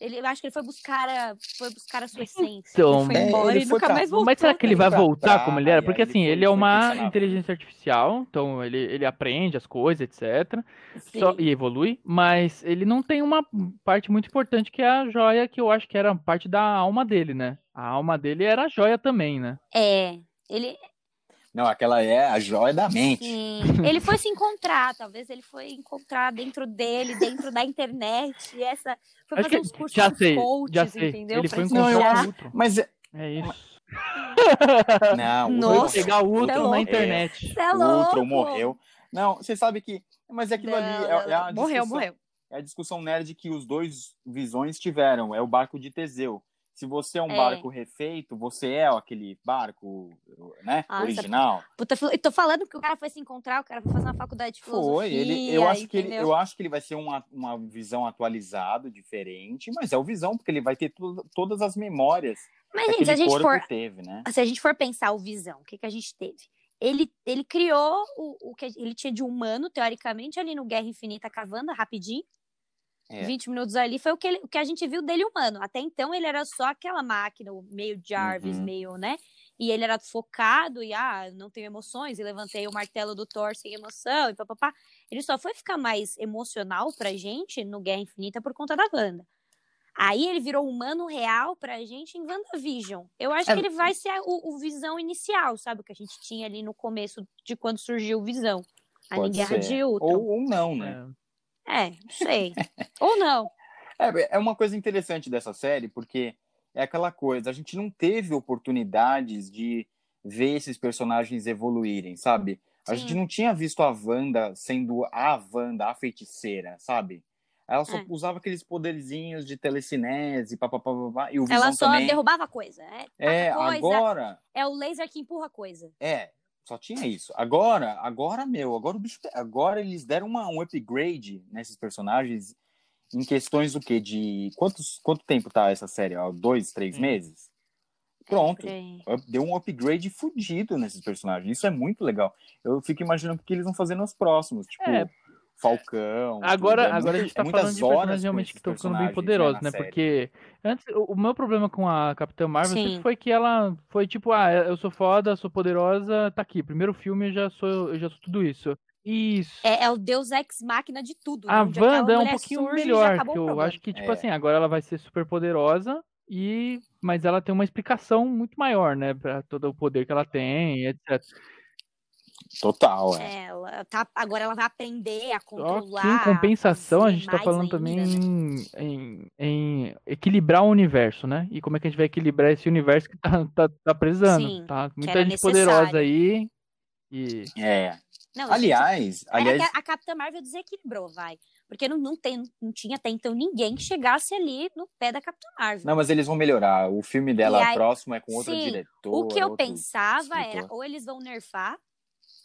Ele, eu acho que ele foi buscar a, foi buscar a sua essência. Então, ele foi é, embora ele e foi nunca pra- mais voltou. Mas será que ele vai pra voltar como ele era? Porque ele assim, foi- ele é uma inteligência artificial, então ele, ele aprende as coisas, etc. Sim. Só- e evolui, mas ele não tem uma parte muito importante que é a joia, que eu acho que era parte da alma dele, né? A alma dele era a joia também, né? É. Ele, Não, aquela é a joia da mente. sim, ele foi se encontrar, talvez ele foi encontrar dentro dele, dentro da internet, e essa foi Acho fazer que uns cursos já de sei, coaches, já sei. entendeu? Ele Pra foi Não, encontrar ensinar. o Ultron. Mas é- É isso. não, Nossa. Foi pegar o Ultron é na louco. internet. É O Ultron louco. morreu. Não, você sabe que. Mas é aquilo Não, ali. É, não, é a não. Morreu, discussão- morreu. É a discussão nerd que os dois visões tiveram. É o barco de Teseu. Se você é um É. barco refeito, você é aquele barco, né? Nossa, original. Puta, eu tô falando que o cara foi se encontrar, o cara foi fazer uma faculdade de filosofia. Foi. Ele, eu, acho que ele, eu acho que ele vai ser uma, uma visão atualizado, diferente, mas é o visão, porque ele vai ter tu- todas as memórias Mas, gente, se a gente for teve, né? se a gente for pensar o Visão, o que, que a gente teve? Ele, ele criou o, o que ele tinha de humano, teoricamente, ali no Guerra Infinita Cavanda, rapidinho. É. 20 minutos ali foi o que, ele- o que a gente viu dele humano. Até então ele era só aquela máquina, o meio Jarvis, Uhum. meio, né? E ele era focado e, ah, não tenho emoções, e levantei o martelo do Thor sem emoção, e papapá. Ele só foi ficar mais emocional pra gente no Guerra Infinita por conta da Wanda. Aí ele virou humano real pra gente em WandaVision. Eu acho É. que ele vai ser o, o Visão inicial, sabe? O que a gente tinha ali no começo de quando surgiu o Visão. Ali em Pode Guerra ser. de Ultron. Ou, ou não, né? É. É, não sei. Ou não. É, é uma coisa interessante dessa série, porque é aquela coisa, a gente não teve oportunidades de ver esses personagens evoluírem, sabe? A Sim. gente não tinha visto a Wanda sendo a Wanda, a feiticeira, sabe? Ela só É. usava aqueles poderzinhos de telecinese, papapá, e o Visão Ela só também. derrubava coisa. É, É, coisa, agora, é o laser que empurra coisa. é, só tinha isso. Agora, agora, meu, agora o bicho, agora eles deram uma, um upgrade nesses personagens em questões do quê? De quantos, quanto tempo tá essa série? Ó, dois, três Sim. meses? Pronto. Deu um upgrade fudido nesses personagens. Isso é muito legal. Eu fico imaginando o que eles vão fazer nos próximos. Tipo, É. Falcão. Agora, tudo. É agora a muita- gente tá é muitas falando de personagens realmente que estão ficando bem personagens, poderosos, né? série. Porque antes, o, meu problema com a Capitã Marvel Sim. sempre foi que ela foi tipo, ah, eu sou foda, sou poderosa, tá aqui. Primeiro filme eu já sou, eu já sou tudo isso. Isso. É, é o Deus Ex Máquina de tudo. né? A aquela Wanda é um pouquinho melhor, que eu acho que, tipo É. assim, agora ela vai ser super poderosa, e mas ela tem uma explicação muito maior, né? Pra todo o poder que ela tem, etc. Total, é. É, ela tá, agora ela vai aprender a Só controlar. que em compensação, a fazer gente tá falando ainda, também né? em, em- em equilibrar o universo, né? E como é que a gente vai equilibrar esse universo que tá, tá, tá precisando, Sim, tá? Muita era gente poderosa necessário. aí. E É. Não, gente, Aliás, é aliás, que a Capitã Marvel desequilibrou, vai. Porque não, não, tem, não tinha até então ninguém que chegasse ali no pé da Capitã Marvel. não, mas eles vão melhorar. O filme dela aí- próximo é com outra Sim, diretora. o que eu outro pensava era, escritor. ou eles vão nerfar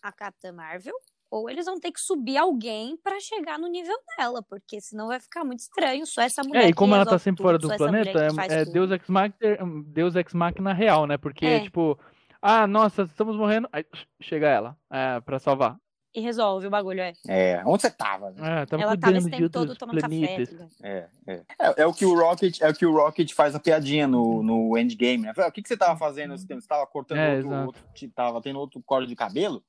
a Capitã Marvel, ou eles vão ter que subir alguém pra chegar no nível dela, porque senão vai ficar muito estranho, só essa mulher É, e como ela tá sempre tudo, fora do planeta, é, é. Deus Ex Machina, Deus Ex Machina real, né? Porque, É. tipo, ah, nossa, estamos morrendo, aí chega ela, é, pra salvar. E resolve o bagulho, é. É, onde você tava? né? É, tava Ela tava cuidando esse tempo todo tomando café. planetas. tá ligado? É, é. É, é o que o Rocket, é o que o Rocket faz a piadinha no, no Endgame, né? Fala, O que, que você tava fazendo esse tempo? Você tava cortando É, outro, outro, tava tendo outro corte de cabelo?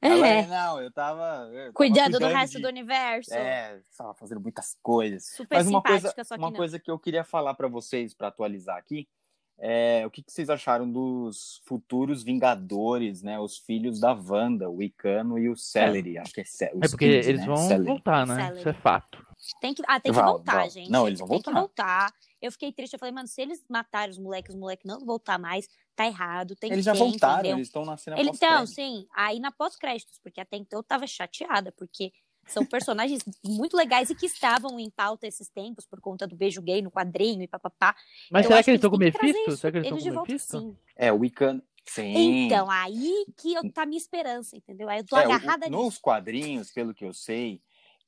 Ela, É, não, eu tava, eu tava cuidando do cuidando resto de- do universo. É, tava fazendo muitas coisas. Super Mas uma coisa, simpática, só que uma não. coisa que eu queria falar pra vocês, pra atualizar aqui, é o que, que vocês acharam dos futuros Vingadores, né? Os filhos da Wanda, o Icano e o Celery, acho que é Celery. É porque eles vão voltar, né? Celery. Isso é fato. Tem que, ah, tem que Vão, voltar, vão. gente. Não, eles vão tem que voltar. voltar. Eu fiquei triste, eu falei, mano, se eles matarem os moleques, os moleques não vão voltar mais, tá errado, tem Eles que já ter, voltaram, entendeu? eles estão na cena Ele, então, pós-crédito. sim, aí na pós-créditos, porque até então eu tava chateada, porque são personagens muito legais e que estavam em pauta esses tempos por conta do beijo gay no quadrinho e papapá. Mas Eu será que eles estão com o Mephisto? Será que eles eles estão de com o volta, sim. É, o Icano. Sim. Então, aí que eu, tá a minha esperança, entendeu? Aí eu tô É, agarrada o- nisso. nos quadrinhos, pelo que eu sei,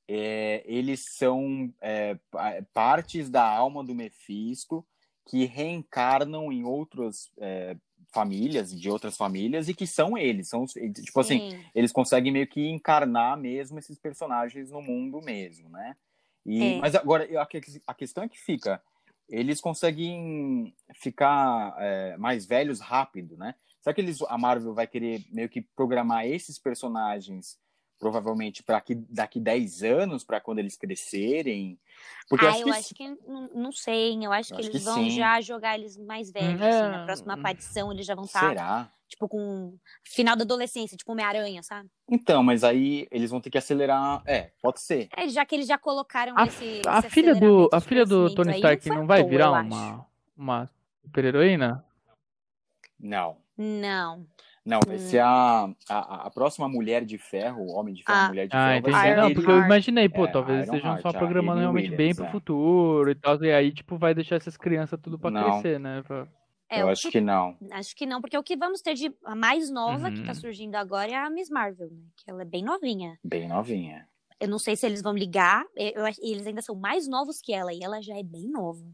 é, eles são é, pa- partes da alma do Mephisto que reencarnam em outros é, famílias, de outras famílias, e que são eles. São, tipo Sim. assim, eles conseguem meio que encarnar mesmo esses personagens no mundo mesmo, né? E, é. Mas agora, a, a questão é que fica, eles conseguem ficar é, mais velhos rápido, né? Será que eles, a Marvel vai querer meio que programar esses personagens provavelmente para daqui 10 anos, para quando eles crescerem? Porque ah, acho eu que... acho que não, não sei, eu acho eu que acho eles que vão sim. já jogar eles mais velhos, é... assim, na próxima aparição eles já vão estar. Tá, Será? Tipo, com final da adolescência, tipo Homem-Aranha, sabe? Então, mas aí eles vão ter que acelerar. É, pode ser. É, já que eles já colocaram a, esse. A esse filha do, a filha do Tony Stark não vai virar uma, uma super-heroína? Não. Não. Não, vai hum. ser a, a, a, próxima Mulher de Ferro, Homem de Ferro, ah. Mulher de ah, Ferro. Entendi. Vai ser não, porque eu imaginei, pô, é, talvez Iron estejam Heart, só programando realmente Williams, bem pro é. futuro e tal. E aí, tipo, vai deixar essas crianças tudo pra não. crescer, né? Pra... É, eu acho que, que, não. Acho que não, porque o que vamos ter de a mais nova uhum. que tá uhum. surgindo agora é a Miss Marvel, né? Que ela é bem novinha. Bem novinha. Eu não sei se eles vão ligar, eu, eles ainda são mais novos que ela, e ela já é bem nova.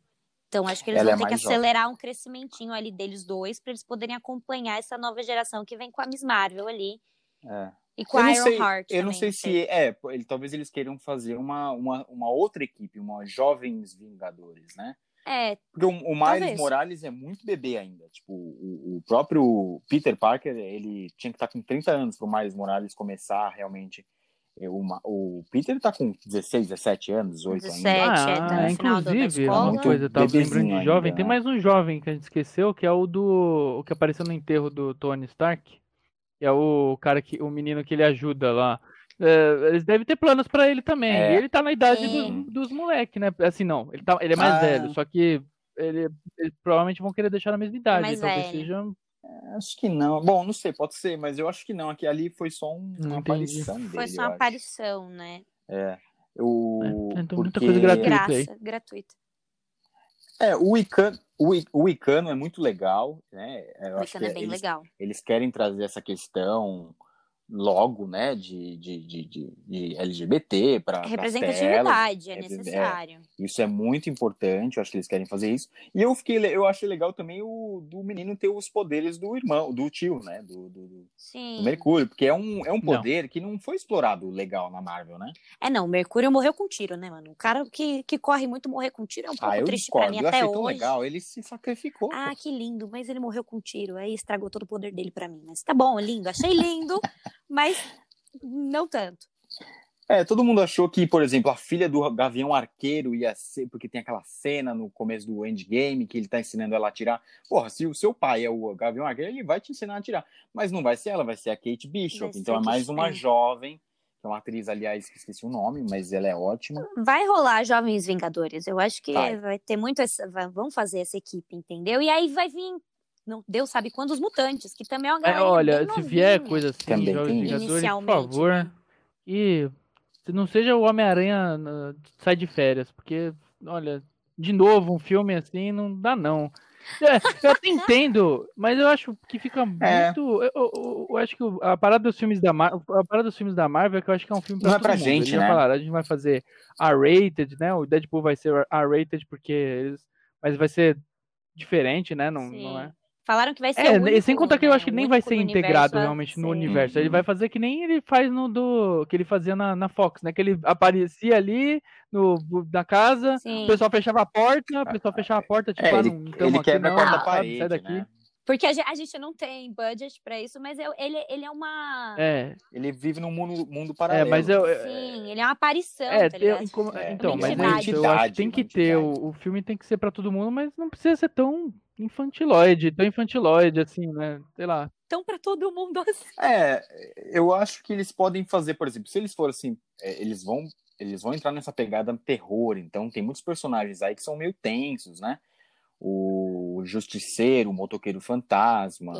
Então, acho que eles ela vão é ter que acelerar jovem. um crescimentinho ali deles dois para eles poderem acompanhar essa nova geração que vem com a Miss Marvel ali. É. E com a Iron sei, Heart. Eu não sei se. É, ele, talvez eles queiram fazer uma, uma, uma outra equipe, uma Jovens Vingadores, né? É. Porque o, o Miles talvez. Morales é muito bebê ainda. Tipo, o, o, próprio Peter Parker, ele tinha que estar tá com 30 anos para o Miles Morales começar realmente uma, o Peter tá com 16, 17 anos, 18 17, ainda. Ah, tá inclusive, uma coisa, eu tava lembrando de jovem, ainda, tem né? mais um jovem que a gente esqueceu, que é o do. o que apareceu no enterro do Tony Stark. Que é o cara que. o menino que ele ajuda lá. É, eles devem ter planos para ele também. É. E ele tá na idade do, dos moleques, né? Assim, não, ele, tá, ele é mais ah. velho, só que ele, eles provavelmente vão querer deixar na mesma idade. Mais talvez velho. seja é, acho que não. Bom, não sei, pode ser, mas eu acho que não. Aqui ali foi só um, uma aparição dele. Foi só uma aparição, né? É. O... É, então, muita coisa gratuita Graça, aí. gratuita. É, o Icano, o, o Icano é muito legal, né? Eu o Icano é bem eles, legal. Eles querem trazer essa questão logo, né, de, de, de, de LGBT para representatividade é, é necessário. É, isso é muito importante, eu acho que eles querem fazer isso. E eu fiquei, eu achei legal também o do menino ter os poderes do irmão, do tio, né, do, do, do Mercúrio, porque é um, é um poder não. que não foi explorado legal na Marvel, né? É não, o Mercúrio morreu com tiro, né, mano? O cara que, que corre muito morrer com tiro é um pouco ah, triste para mim eu até achei hoje. tão legal, ele se sacrificou. Ah, pô. que lindo, mas ele morreu com tiro, aí estragou todo o poder dele para mim. Mas tá bom, lindo, achei lindo. mas não tanto. É, todo mundo achou que, por exemplo, a filha do Gavião Arqueiro ia ser, porque tem aquela cena no começo do Endgame que ele tá ensinando ela a atirar. Porra, se o seu pai é o Gavião Arqueiro, ele vai te ensinar a atirar. Mas não vai ser ela, vai ser a Kate Bishop. então é mais uma jovem, que é uma atriz, aliás, que esqueci o nome, mas ela é ótima. Vai rolar Jovens Vingadores. Eu acho que vai, vai ter muito. Essa, vão fazer essa equipe, entendeu? E aí vai vir não, Deus sabe quantos mutantes, que também é uma galera. É, olha, se vier coisa assim, também Jovens Vingadores, por favor. E se não seja o Homem-Aranha sai de férias, porque, olha, de novo, um filme assim não dá não. É, eu até entendo, mas eu acho que fica é. muito. Eu, eu, eu, acho que a parada dos filmes da Marvel, a parada dos filmes da Marvel é que eu acho que é um filme pra não é pra mundo. gente, eles né? Falaram, a gente vai fazer R-rated, né? O Deadpool vai ser R-rated porque eles, mas vai ser diferente, né? Não, não é. Falaram que vai ser. É, único, sem contar que eu acho que nem vai ser integrado realmente no universo. Ele vai fazer que nem ele faz no do. que ele fazia na, na Fox, né? Que ele aparecia ali no, na casa, Sim. o pessoal fechava a porta, o pessoal fechava a porta, tipo, é, ah, ele, não ele quebra não, a quarta parede, sai daqui. Né? Porque a gente, a gente, não tem budget para isso, mas eu, ele, ele é uma. É. Ele vive num mundo, mundo paralelo. É, mas eu, Sim, ele é uma aparição. É, tá tem, é, então, mas é isso, eu acho que tem que ter. O, o filme tem que ser para todo mundo, mas não precisa ser tão infantiloide, tão infantiloide, assim, né? Sei lá. Tão para todo mundo assim. É, eu acho que eles podem fazer, por exemplo, se eles forem assim, é, eles vão eles vão entrar nessa pegada terror, então tem muitos personagens aí que são meio tensos, né? O Justiceiro, o Motoqueiro Fantasma.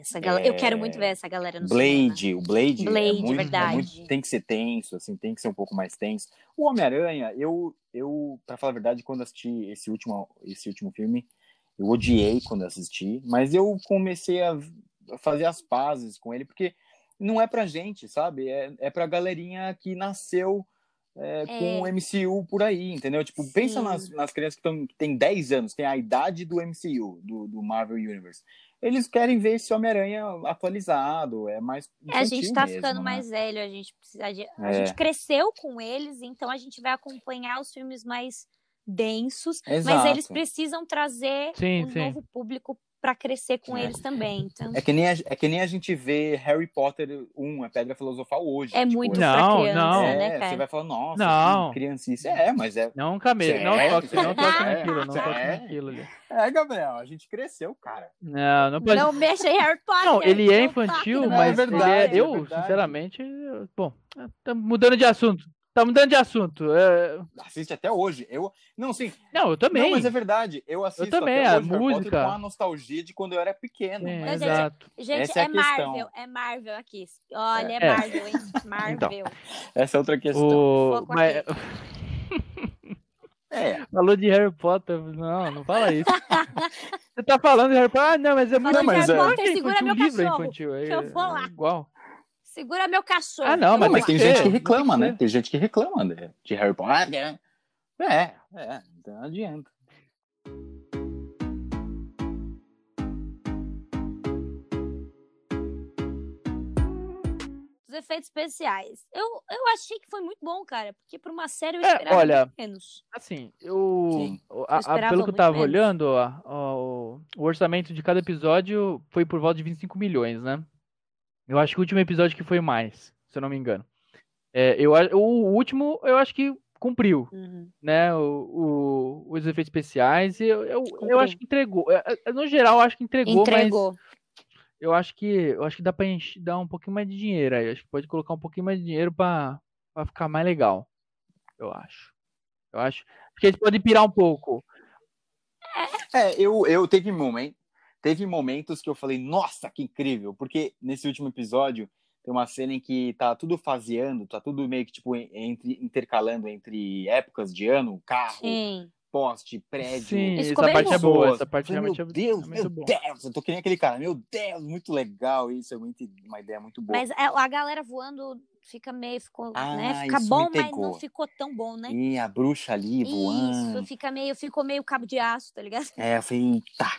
Essa galera, é... Eu quero muito ver essa galera no Blade, cinema. o Blade, Blade é muito, verdade. É muito, tem que ser tenso, assim, tem que ser um pouco mais tenso. O Homem-Aranha, eu, eu, para falar a verdade, quando assisti esse último, esse último filme, eu odiei quando assisti, mas eu comecei a fazer as pazes com ele, porque não é pra gente, sabe? É, é pra galerinha que nasceu é, com o é. MCU por aí, entendeu? Tipo, Sim. pensa nas, nas crianças que, tão, que têm 10 anos, tem a idade do MCU, do, do Marvel Universe. eles querem ver esse Homem-Aranha atualizado, é mais É, a gente tá mesmo, ficando né? mais velho, a gente precisa. A gente, a É. gente cresceu com eles, então a gente vai acompanhar os filmes mais densos, mas Exato. eles precisam trazer Sim, um sim. novo público pra crescer com É. eles também. Então, É que, nem a, é que nem a gente vê Harry Potter 1, a Pedra Filosofal hoje. é tipo, muito Não, pra criança, não. é, né, Você cara? vai falar, nossa, Não. que criancice. É, mas é. Não camelo, não Certo, toque, não toque certo, naquilo, não toque certo. naquilo ali. É, Gabriel, a gente cresceu, cara. Não, não pode. Não mexa em Harry Potter. Não, ele é não infantil, mas É verdade, é, é eu, verdade. sinceramente, eu- bom, tá mudando de assunto. Tá mudando de assunto. é, Assiste até hoje. Eu, não, sim. Não, eu também. Não, mas é verdade. Eu assisto também, até a hoje Harry Potter música. com a nostalgia de quando eu era pequeno. Sim, mas Mas, gente, exato. Gente, Essa é é, a. Marvel, é Marvel aqui. Olha, é, É. Marvel, hein? Marvel. essa é outra questão. O... Mas... É. Falou de Harry Potter. Não, não fala isso. Você tá falando de Harry Potter? Ah, não, mas é muito de infantil. Harry Potter, é segura meu livro é cachorro, infantil. É, eu vou lá. é igual. Segura meu cachorro. Ah, não, eu mas mas tem gente que tem reclama, que né? Tem gente que reclama de, de Harry Potter. É, é, não adianta. Os efeitos especiais. Eu, eu achei que foi muito bom, cara. Porque pra uma série eu É, esperava olha, muito menos. Assim, eu. Sim. a- a- pelo que eu tava menos. olhando, ó, ó, o, o orçamento de cada episódio foi por volta de 25 milhões, né? Eu acho que o último episódio que foi mais, se eu não me engano. É, eu, o último, eu acho que cumpriu, Uhum. né? O, o- os efeitos especiais. e Eu, eu, eu acho que entregou. É, é, No geral, eu acho que entregou, Entregou. mas eu acho que eu acho que dá pra encher- dar um pouquinho mais de dinheiro aí. Acho que pode colocar um pouquinho mais de dinheiro pra, pra ficar mais legal. Eu acho. Eu acho. Porque eles podem pirar um pouco. É, eu, eu teve momento, teve momentos que eu falei, nossa, que incrível, porque nesse último episódio tem uma cena em que tá tudo faseando, tá tudo meio que tipo entre, intercalando entre épocas de ano, carro, Sim. poste, prédio. Sim, essa parte é bom. boa. Essa parte Falei, realmente meu é, Deus, é muito meu boa. Deus, eu tô que nem aquele cara, meu Deus, muito legal isso, é muito, uma ideia muito boa. Mas é, a galera voando fica meio. Ficou, Ah, né? Fica bom, mas não ficou tão bom, né? E a bruxa ali voando. Isso, fica meio, ficou meio cabo de aço, tá ligado? É, eu falei, eita.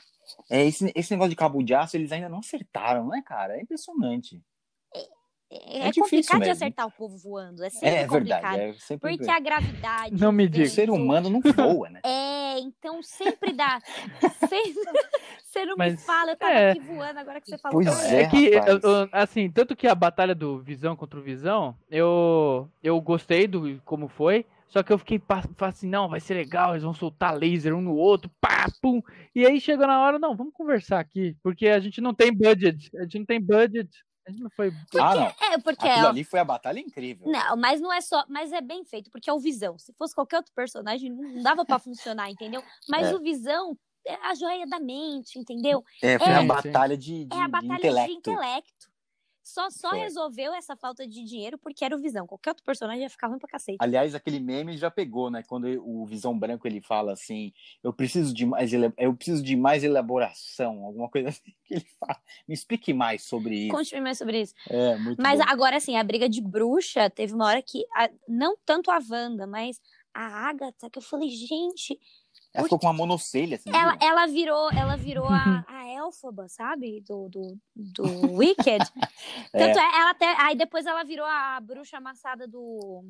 É, esse, esse negócio de cabo de aço, eles ainda não acertaram, né, cara? É impressionante. É, É é complicado de mesmo. acertar o povo voando. É sempre É, complicado. verdade. É sempre Porque a gravidade. Não me diga. O ser humano não voa, né? É, então sempre dá. Você, você não me Mas, fala, eu tava é. aqui voando agora que você falou. Pois é, É que, rapaz. eu- eu- assim, tanto que a batalha do Visão contra o Visão, eu, eu gostei do como foi, só que eu fiquei assim, não, vai ser legal, eles vão soltar laser um no outro, pá, pum. E aí chegou na hora, não, vamos conversar aqui, porque a gente não tem budget, a gente não tem budget, a gente não foi... Ah, não. É, porque Aquilo ó, ali foi a batalha incrível. Não, mas não é só. Mas é bem feito, porque é o Visão. Se fosse qualquer outro personagem, não dava pra funcionar, entendeu? Mas É. o Visão é a joia da mente, entendeu? É, foi É. a batalha de, de, É a de batalha intelecto. de intelecto. Só, só Foi. resolveu essa falta de dinheiro porque era o Visão. Qualquer outro personagem ia ficar ruim pra cacete. Aliás, aquele meme já pegou, né? Quando o Visão Branco ele fala assim, eu preciso de mais, eu preciso de mais elaboração, alguma coisa assim que ele fala. Me explique mais sobre isso. Conte-me mais sobre isso. É, muito Mas bom. agora, assim, a briga de bruxa teve uma hora que. a- não tanto a Wanda, mas a Agatha, que eu falei, gente, Ela ficou com uma monocelha, assim. ela, viu? ela virou, ela virou a, a Elfaba, sabe? Do, do, do Wicked. Tanto é, ela até. Aí depois ela virou a bruxa amassada do.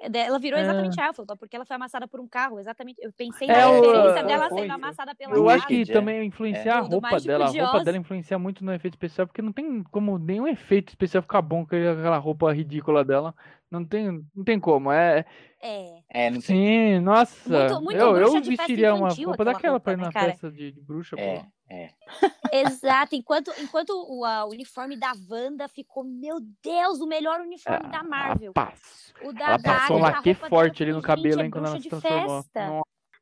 Ela virou É. exatamente a Elfaba, porque ela foi amassada por um carro, exatamente. Eu pensei É, na o- referência dela foi, sendo foi. amassada pela Eu acho que é. também influenciar a roupa dela, a roupa dela influencia muito no efeito especial, porque não tem como nenhum efeito especial ficar bom com aquela roupa ridícula dela, não tem, não tem como, é... É. É, não sei. Sim, nossa. Muito- muito eu eu vestiria uma roupa aquela daquela pra ir na né, cara? festa de, de bruxa, pô. É, é. Exato. Enquanto, enquanto o, a- uniforme da Wanda ficou, meu Deus, o melhor uniforme da Ah, Marvel. Paz. O da Ela da passou um laque forte ali no cabelo, hein, é quando ela se transformou.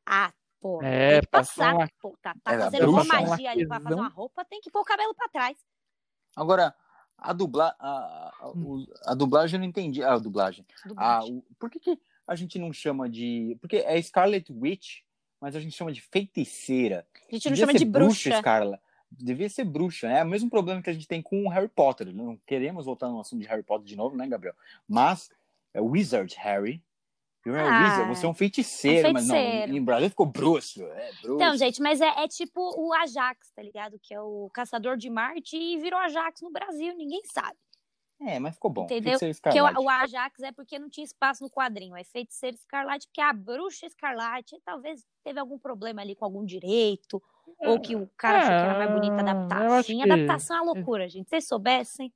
Ah, pô. É, tem que passar. laque- Pô, tá, tá fazendo uma um magia ali pra fazer uma roupa, tem que pôr o cabelo pra trás. Agora, a, dubla, a, a, o- a dublagem eu não entendi. Ah, a dublagem. Do Ah, o- por que, que a gente não chama de. Porque é Scarlet Witch, mas a gente chama de feiticeira. a gente não Devia chama de bruxa. Scarla. Devia ser bruxa, né? É o mesmo problema que a gente tem com o Harry Potter. Não queremos voltar no assunto de Harry Potter de novo, né, Gabriel? Mas é Wizard Harry You're a wizard, Ah, você é um feiticeiro, um mas não, feiticeiro. em Brasil ficou bruxo. É, bruxo. Então, gente, mas é, é tipo o Ajax, tá ligado? Que é o caçador de Marte e virou Ajax no Brasil, ninguém sabe. É, mas ficou bom. Entendeu? Feiticeiro Porque o, o Ajax é porque não tinha espaço no quadrinho. É feiticeiro escarlate, porque a bruxa escarlate talvez teve algum problema ali com algum direito, ou que o cara achou que era mais bonita É, eu adaptar. Sim, que- adaptação é uma loucura, gente. Vocês soubessem.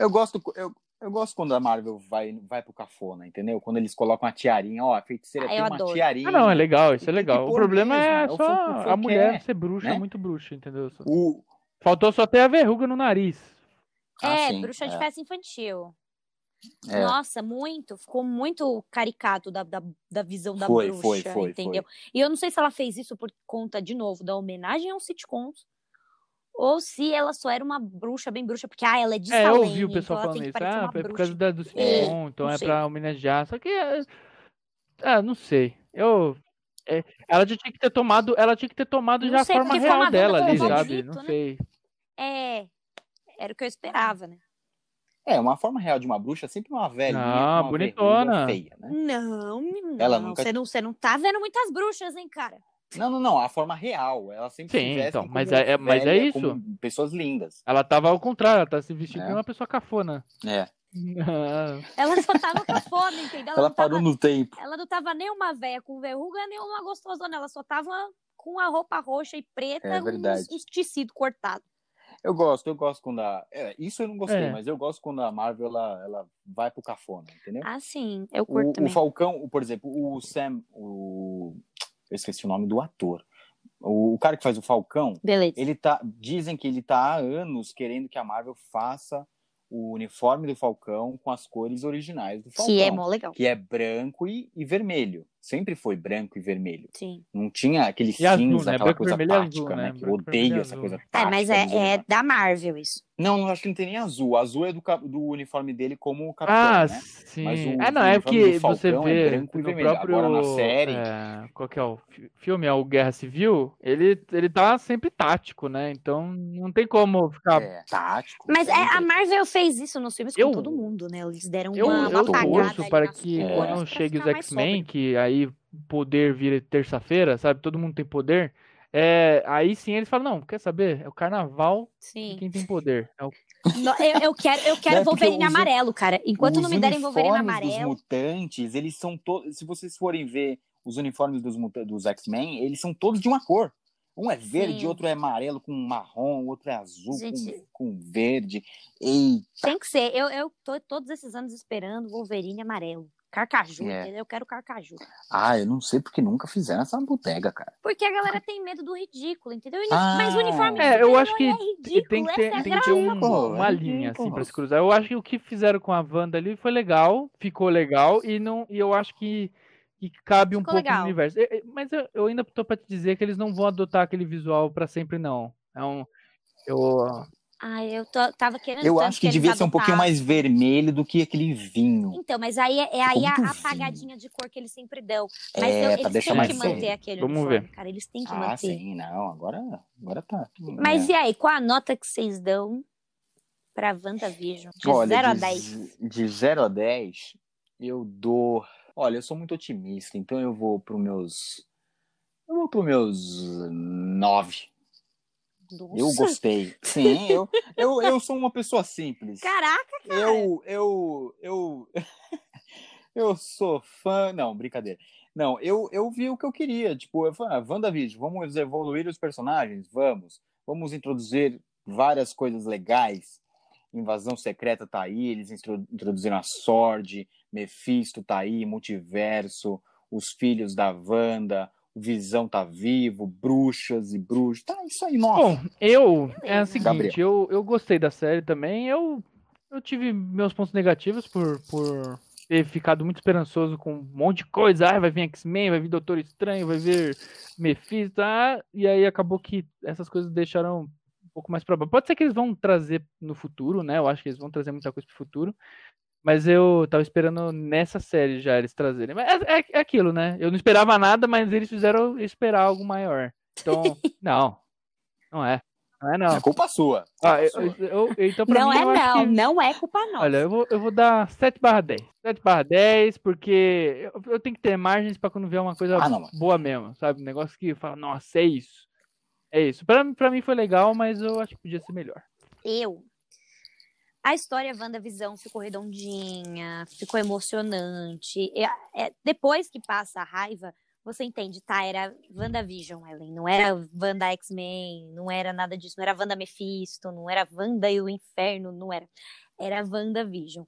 Eu gosto, eu, eu gosto quando a Marvel vai, vai pro cafona, entendeu? Quando eles colocam a tiarinha, ó, a feiticeira Ah, tem uma adoro. tiarinha. Ah, não, é legal, isso é legal. O problema mesmo, é é o só o a mulher é, ser bruxa, né? muito bruxa, entendeu? O... Faltou só ter a verruga no nariz. Ah, é, sim, bruxa de é. festa infantil. É. Nossa, muito. Ficou muito caricato da, da, da visão da Foi, bruxa, foi, foi, entendeu? E eu não sei se ela fez isso por conta, de novo, da homenagem aos sitcoms. Ou se ela só era uma bruxa, bem bruxa, porque ah, ela é de É, eu ouvi o então pessoal ela falando isso. Ah, é por bruxa. causa da, do É, sitcom, então é sei. pra homenagear. Só que. é- Ah, não sei. Eu. é, ela já tinha que ter tomado. Ela tinha que ter tomado Não já a sei, forma foi uma real Wanda dela ali, sabe? Não né? sei. É, era o que eu esperava, né? É, uma forma real de uma bruxa é sempre uma velhinha Ah, bonitona. feia, né? Não. Ela nunca- Você não, você não tá vendo muitas bruxas, hein, cara? Não, não, não, a forma real. Ela sempre Sim, se então, como mas é- é- mas é velha, isso. pessoas lindas. Ela tava ao contrário, ela tá se vestindo É. como uma pessoa cafona. É. Ela só tava com fome, entendeu? Ela, Ela não parou tava, no tempo. ela não tava nem uma véia com verruga, nem uma gostosona. Ela só tava com a roupa roxa e preta, É verdade. uns, uns tecidos cortados. Eu gosto, eu gosto quando a. é, isso eu não gostei, É. mas eu gosto quando a Marvel ela, ela vai pro cafona, entendeu? Ah, sim, eu curto o, o também. Falcão, o- por exemplo, o Sam. O... Eu esqueci o nome do ator. O, o cara que faz o Falcão, Beleza. ele tá. Dizem que ele tá há anos querendo que a Marvel faça o uniforme do Falcão com as cores originais do Falcão. Que é mó legal. que é branco e, e vermelho. Sempre foi branco e vermelho. Sim. Não tinha aquele E azul, cinza, né? aquela Branco, coisa tática, azul, né? né? Que eu odeio essa azul. coisa É, tática. mas é, dos é uniformes. da Marvel isso. Não, não acho que não tem nem azul. Azul é do, do uniforme dele como o capitão, Ah, né? sim. Mas o é, não, é porque você é vê branco e vermelho. próprio. Agora, na série- é, qual que é o fi- filme? É o Guerra Civil. Ele, ele tá sempre tático, né? Então não tem como ficar. É, tático. Mas é, a Marvel fez isso nos filmes Eu- com todo mundo, né? Eles deram Eu, uma, uma eu torço para que cores quando pra chegue os X-Men, que aí o poder vira terça-feira, sabe? Todo mundo tem poder. É, aí sim eles falam, não, quer saber? É o carnaval de Sim. quem tem poder. É o- No- eu, eu quero, eu quero É, Wolverine os- amarelo, cara. Enquanto Os não me derem Wolverine uniformes dos amarelo. mutantes, eles são todos. Se vocês forem ver os uniformes dos, dos X-Men, eles são todos de uma cor. Um é verde, Sim. outro é amarelo com marrom, outro é azul Gente- com, com verde. E Tem que ser. Eu, eu tô todos esses anos esperando Wolverine amarelo. Carcaju, É. entendeu? Eu quero carcaju. ah, eu não sei porque nunca fizeram essa bodega, cara. Porque a galera tem medo do ridículo, entendeu? E- Ah. Mas o uniforme É, eu acho que é ridículo, tem que ter, é tem que ter um- pô, uma é linha assim para se cruzar. Eu acho que o que fizeram com a Wanda ali foi legal, ficou legal e não e eu acho que, que cabe um Ficou pouco no legal. universo. E- e- Mas eu, eu ainda tô para te dizer que eles não vão adotar aquele visual para sempre não. É um eu Ah, eu tô- tava querendo Eu acho que eles devia ser um pouquinho mais vermelho do que aquele vinho. Então, mas aí é, é aí a, apagadinha de cor que eles sempre dão. Mas É, eu- pra eles deixar têm mais que sério. manter aquele Vamos uniforme, ver. cara. Eles têm que Ah, manter. sim, não. Agora, agora tá. Mas É. e aí, qual a nota que vocês dão pra WandaVision? De Olha, 0 a de 10. z- De 0 a 10, eu dou. Olha, eu sou muito otimista, então eu vou pro meus. Eu vou pro meus 9. Eu Nossa, gostei. Sim, eu, eu, eu sou uma pessoa simples. Caraca, cara. Eu, eu, eu, eu sou fã. Não, brincadeira. Não, eu, eu vi o que eu queria. Tipo, eu falei, ah, WandaVision, vamos evoluir os personagens? Vamos. Vamos introduzir várias coisas legais. Invasão Secreta tá aí, eles intro- introduziram a Sword, Mephisto tá aí, Multiverso, os filhos da Wanda, Visão tá vivo, bruxas e bruxos. Tá, isso aí, nossa. Bom, eu é o seguinte, Gabriel. eu, eu gostei da série também. Eu, eu tive meus pontos negativos por, por ter ficado muito esperançoso com um monte de coisa. Ah, vai vir X-Men, vai vir Doutor Estranho, vai vir Mephisto. Ah, e aí acabou que essas coisas deixaram um pouco mais provável. Pode ser que eles vão trazer no futuro, né? Eu acho que eles vão trazer muita coisa pro futuro. Mas eu tava esperando nessa série já eles trazerem. Mas é, é, é aquilo, né? Eu não esperava nada, mas eles fizeram esperar algo maior. Então, não. Não é. Não é não. É culpa sua. Ah, eu- eu- eu- então pra Não mim, é não, que- não é culpa nossa. Olha, eu vou, eu vou dar 7 barra 10. 7 barra 10, porque eu, eu tenho que ter margens pra quando vier uma coisa Ah, não, mas- boa mesmo, sabe? Um negócio que fala, nossa, é isso. É isso. Pra, pra mim foi legal, mas eu acho que podia ser melhor. Eu. A história WandaVisão ficou redondinha, ficou emocionante. E, é, depois que passa a raiva, você entende, tá? Era WandaVision, Ellen. Não era Wanda X-Men, não era nada disso. Não era Wanda Mephisto, não era Wanda e o Inferno, não era. Era WandaVision.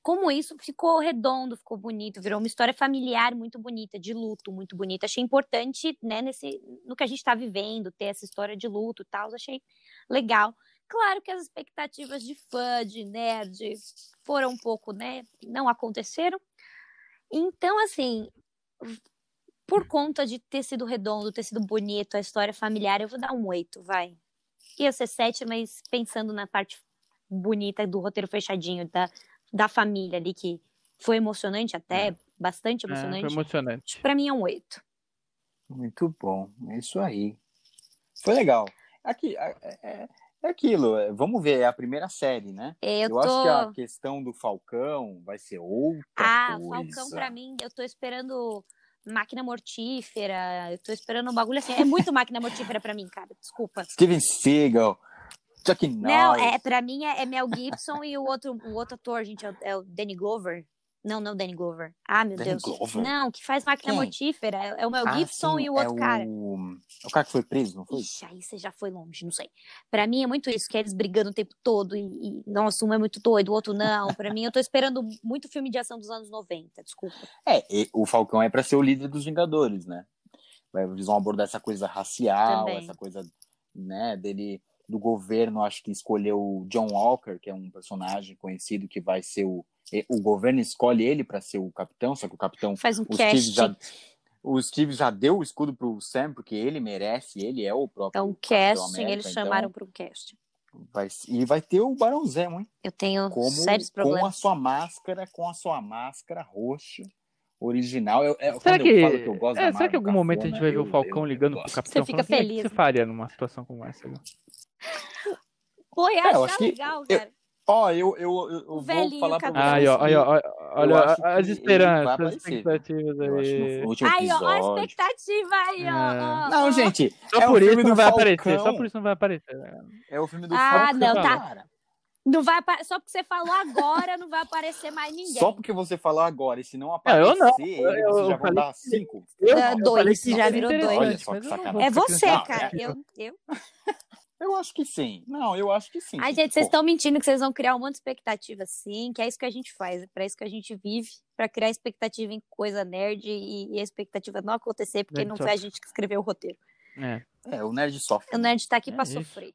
Como isso ficou redondo, ficou bonito, virou uma história familiar muito bonita, de luto muito bonita. Achei importante, né, nesse, no que a gente está vivendo, ter essa história de luto e tal. Achei legal. Claro que as expectativas de fã, de nerd, foram um pouco, né? Não aconteceram. Então, assim, por conta de ter sido redondo, ter sido bonito, a história familiar, eu vou dar um oito, vai. Ia ser sete, mas pensando na parte bonita do roteiro fechadinho, da, da família ali, que foi emocionante até, bastante É, foi emocionante. emocionante. Pra mim é um oito. Muito bom. É isso aí. Foi legal. Aqui, é, é- é aquilo. é, Vamos ver, é a primeira série, né? Eu, Eu, tô. acho que a questão do Falcão vai ser outra Ah, coisa. Falcão pra mim, eu tô esperando máquina mortífera, eu tô esperando um bagulho assim. É muito máquina mortífera pra mim, cara. Desculpa. Steven Seagal, Chuck Norris. Não, é, pra mim é, é Mel Gibson e o outro, o outro ator, gente, é é o Danny Glover. Não, não Danny Glover. Ah, meu Danny Deus. Glover? Não, que faz máquina Quem? mortífera. É, é o Mel Ah, Gibson sim, e o outro é cara. O... é o cara que foi preso, não foi? Ixi, aí você já foi longe, não sei. Pra mim é muito isso, que é eles brigando o tempo todo e, e, nossa, um é muito doido, o outro não. Pra mim, eu tô esperando muito filme de ação dos anos 90, desculpa. É, e o Falcão é pra ser o líder dos Vingadores, né? Eles vão abordar essa coisa racial, Também. essa coisa, né, dele do governo, acho que escolheu o John Walker, que é um personagem conhecido que vai ser o o governo escolhe ele pra ser o capitão, só que o capitão Faz um o Steve cast. já o Steve já deu o escudo pro Sam porque ele merece, ele é o próprio É um Capitão casting, América, eles então chamaram para um casting. vai, e vai ter o Barão Zemo, hein? Eu tenho Como sérios com a problemas. sua máscara, com a sua máscara roxa original. Eu, eu, Será que, eu falo que eu gosto é, será que em algum momento a gente vai ver o Falcão eu- ligando eu pro capitão? Você fica falando, "O que feliz, que você faria numa situação como essa? Pô, É, eu achar acho que- legal, eu- cara. Ó, eu, eu, eu, eu vou velhinho falar pra cabelo Aí, ó, vocês aí, ó, olha as vai esperanças, as expectativas eu aí. Aí, ó, a expectativa aí, ó. É. Não, gente, Só é por isso não vai aparecer, só por isso não vai aparecer. é o filme do Ah, Falcão, não, tá. cara. Não vai Só porque você falou agora, não vai aparecer mais ninguém. Só porque você falou agora, e se não eu aparecer, não, ele, eu- eu vocês já vão falei dar cinco. Eu, eu dois, falei que já não virou dois. Olha só que eu não sacanagem. É você, Não, cara. é- Eu, eu... Acho que sim. Não, eu acho que sim. Ai, gente, vocês estão mentindo que vocês vão criar um monte de expectativa, sim, que é isso que a gente faz, é pra isso que a gente vive, pra criar expectativa em coisa nerd e, e a expectativa não acontecer, porque Nerd não foi a gente que escreveu o roteiro. É. É, o nerd sofre. O nerd tá aqui É pra isso. sofrer.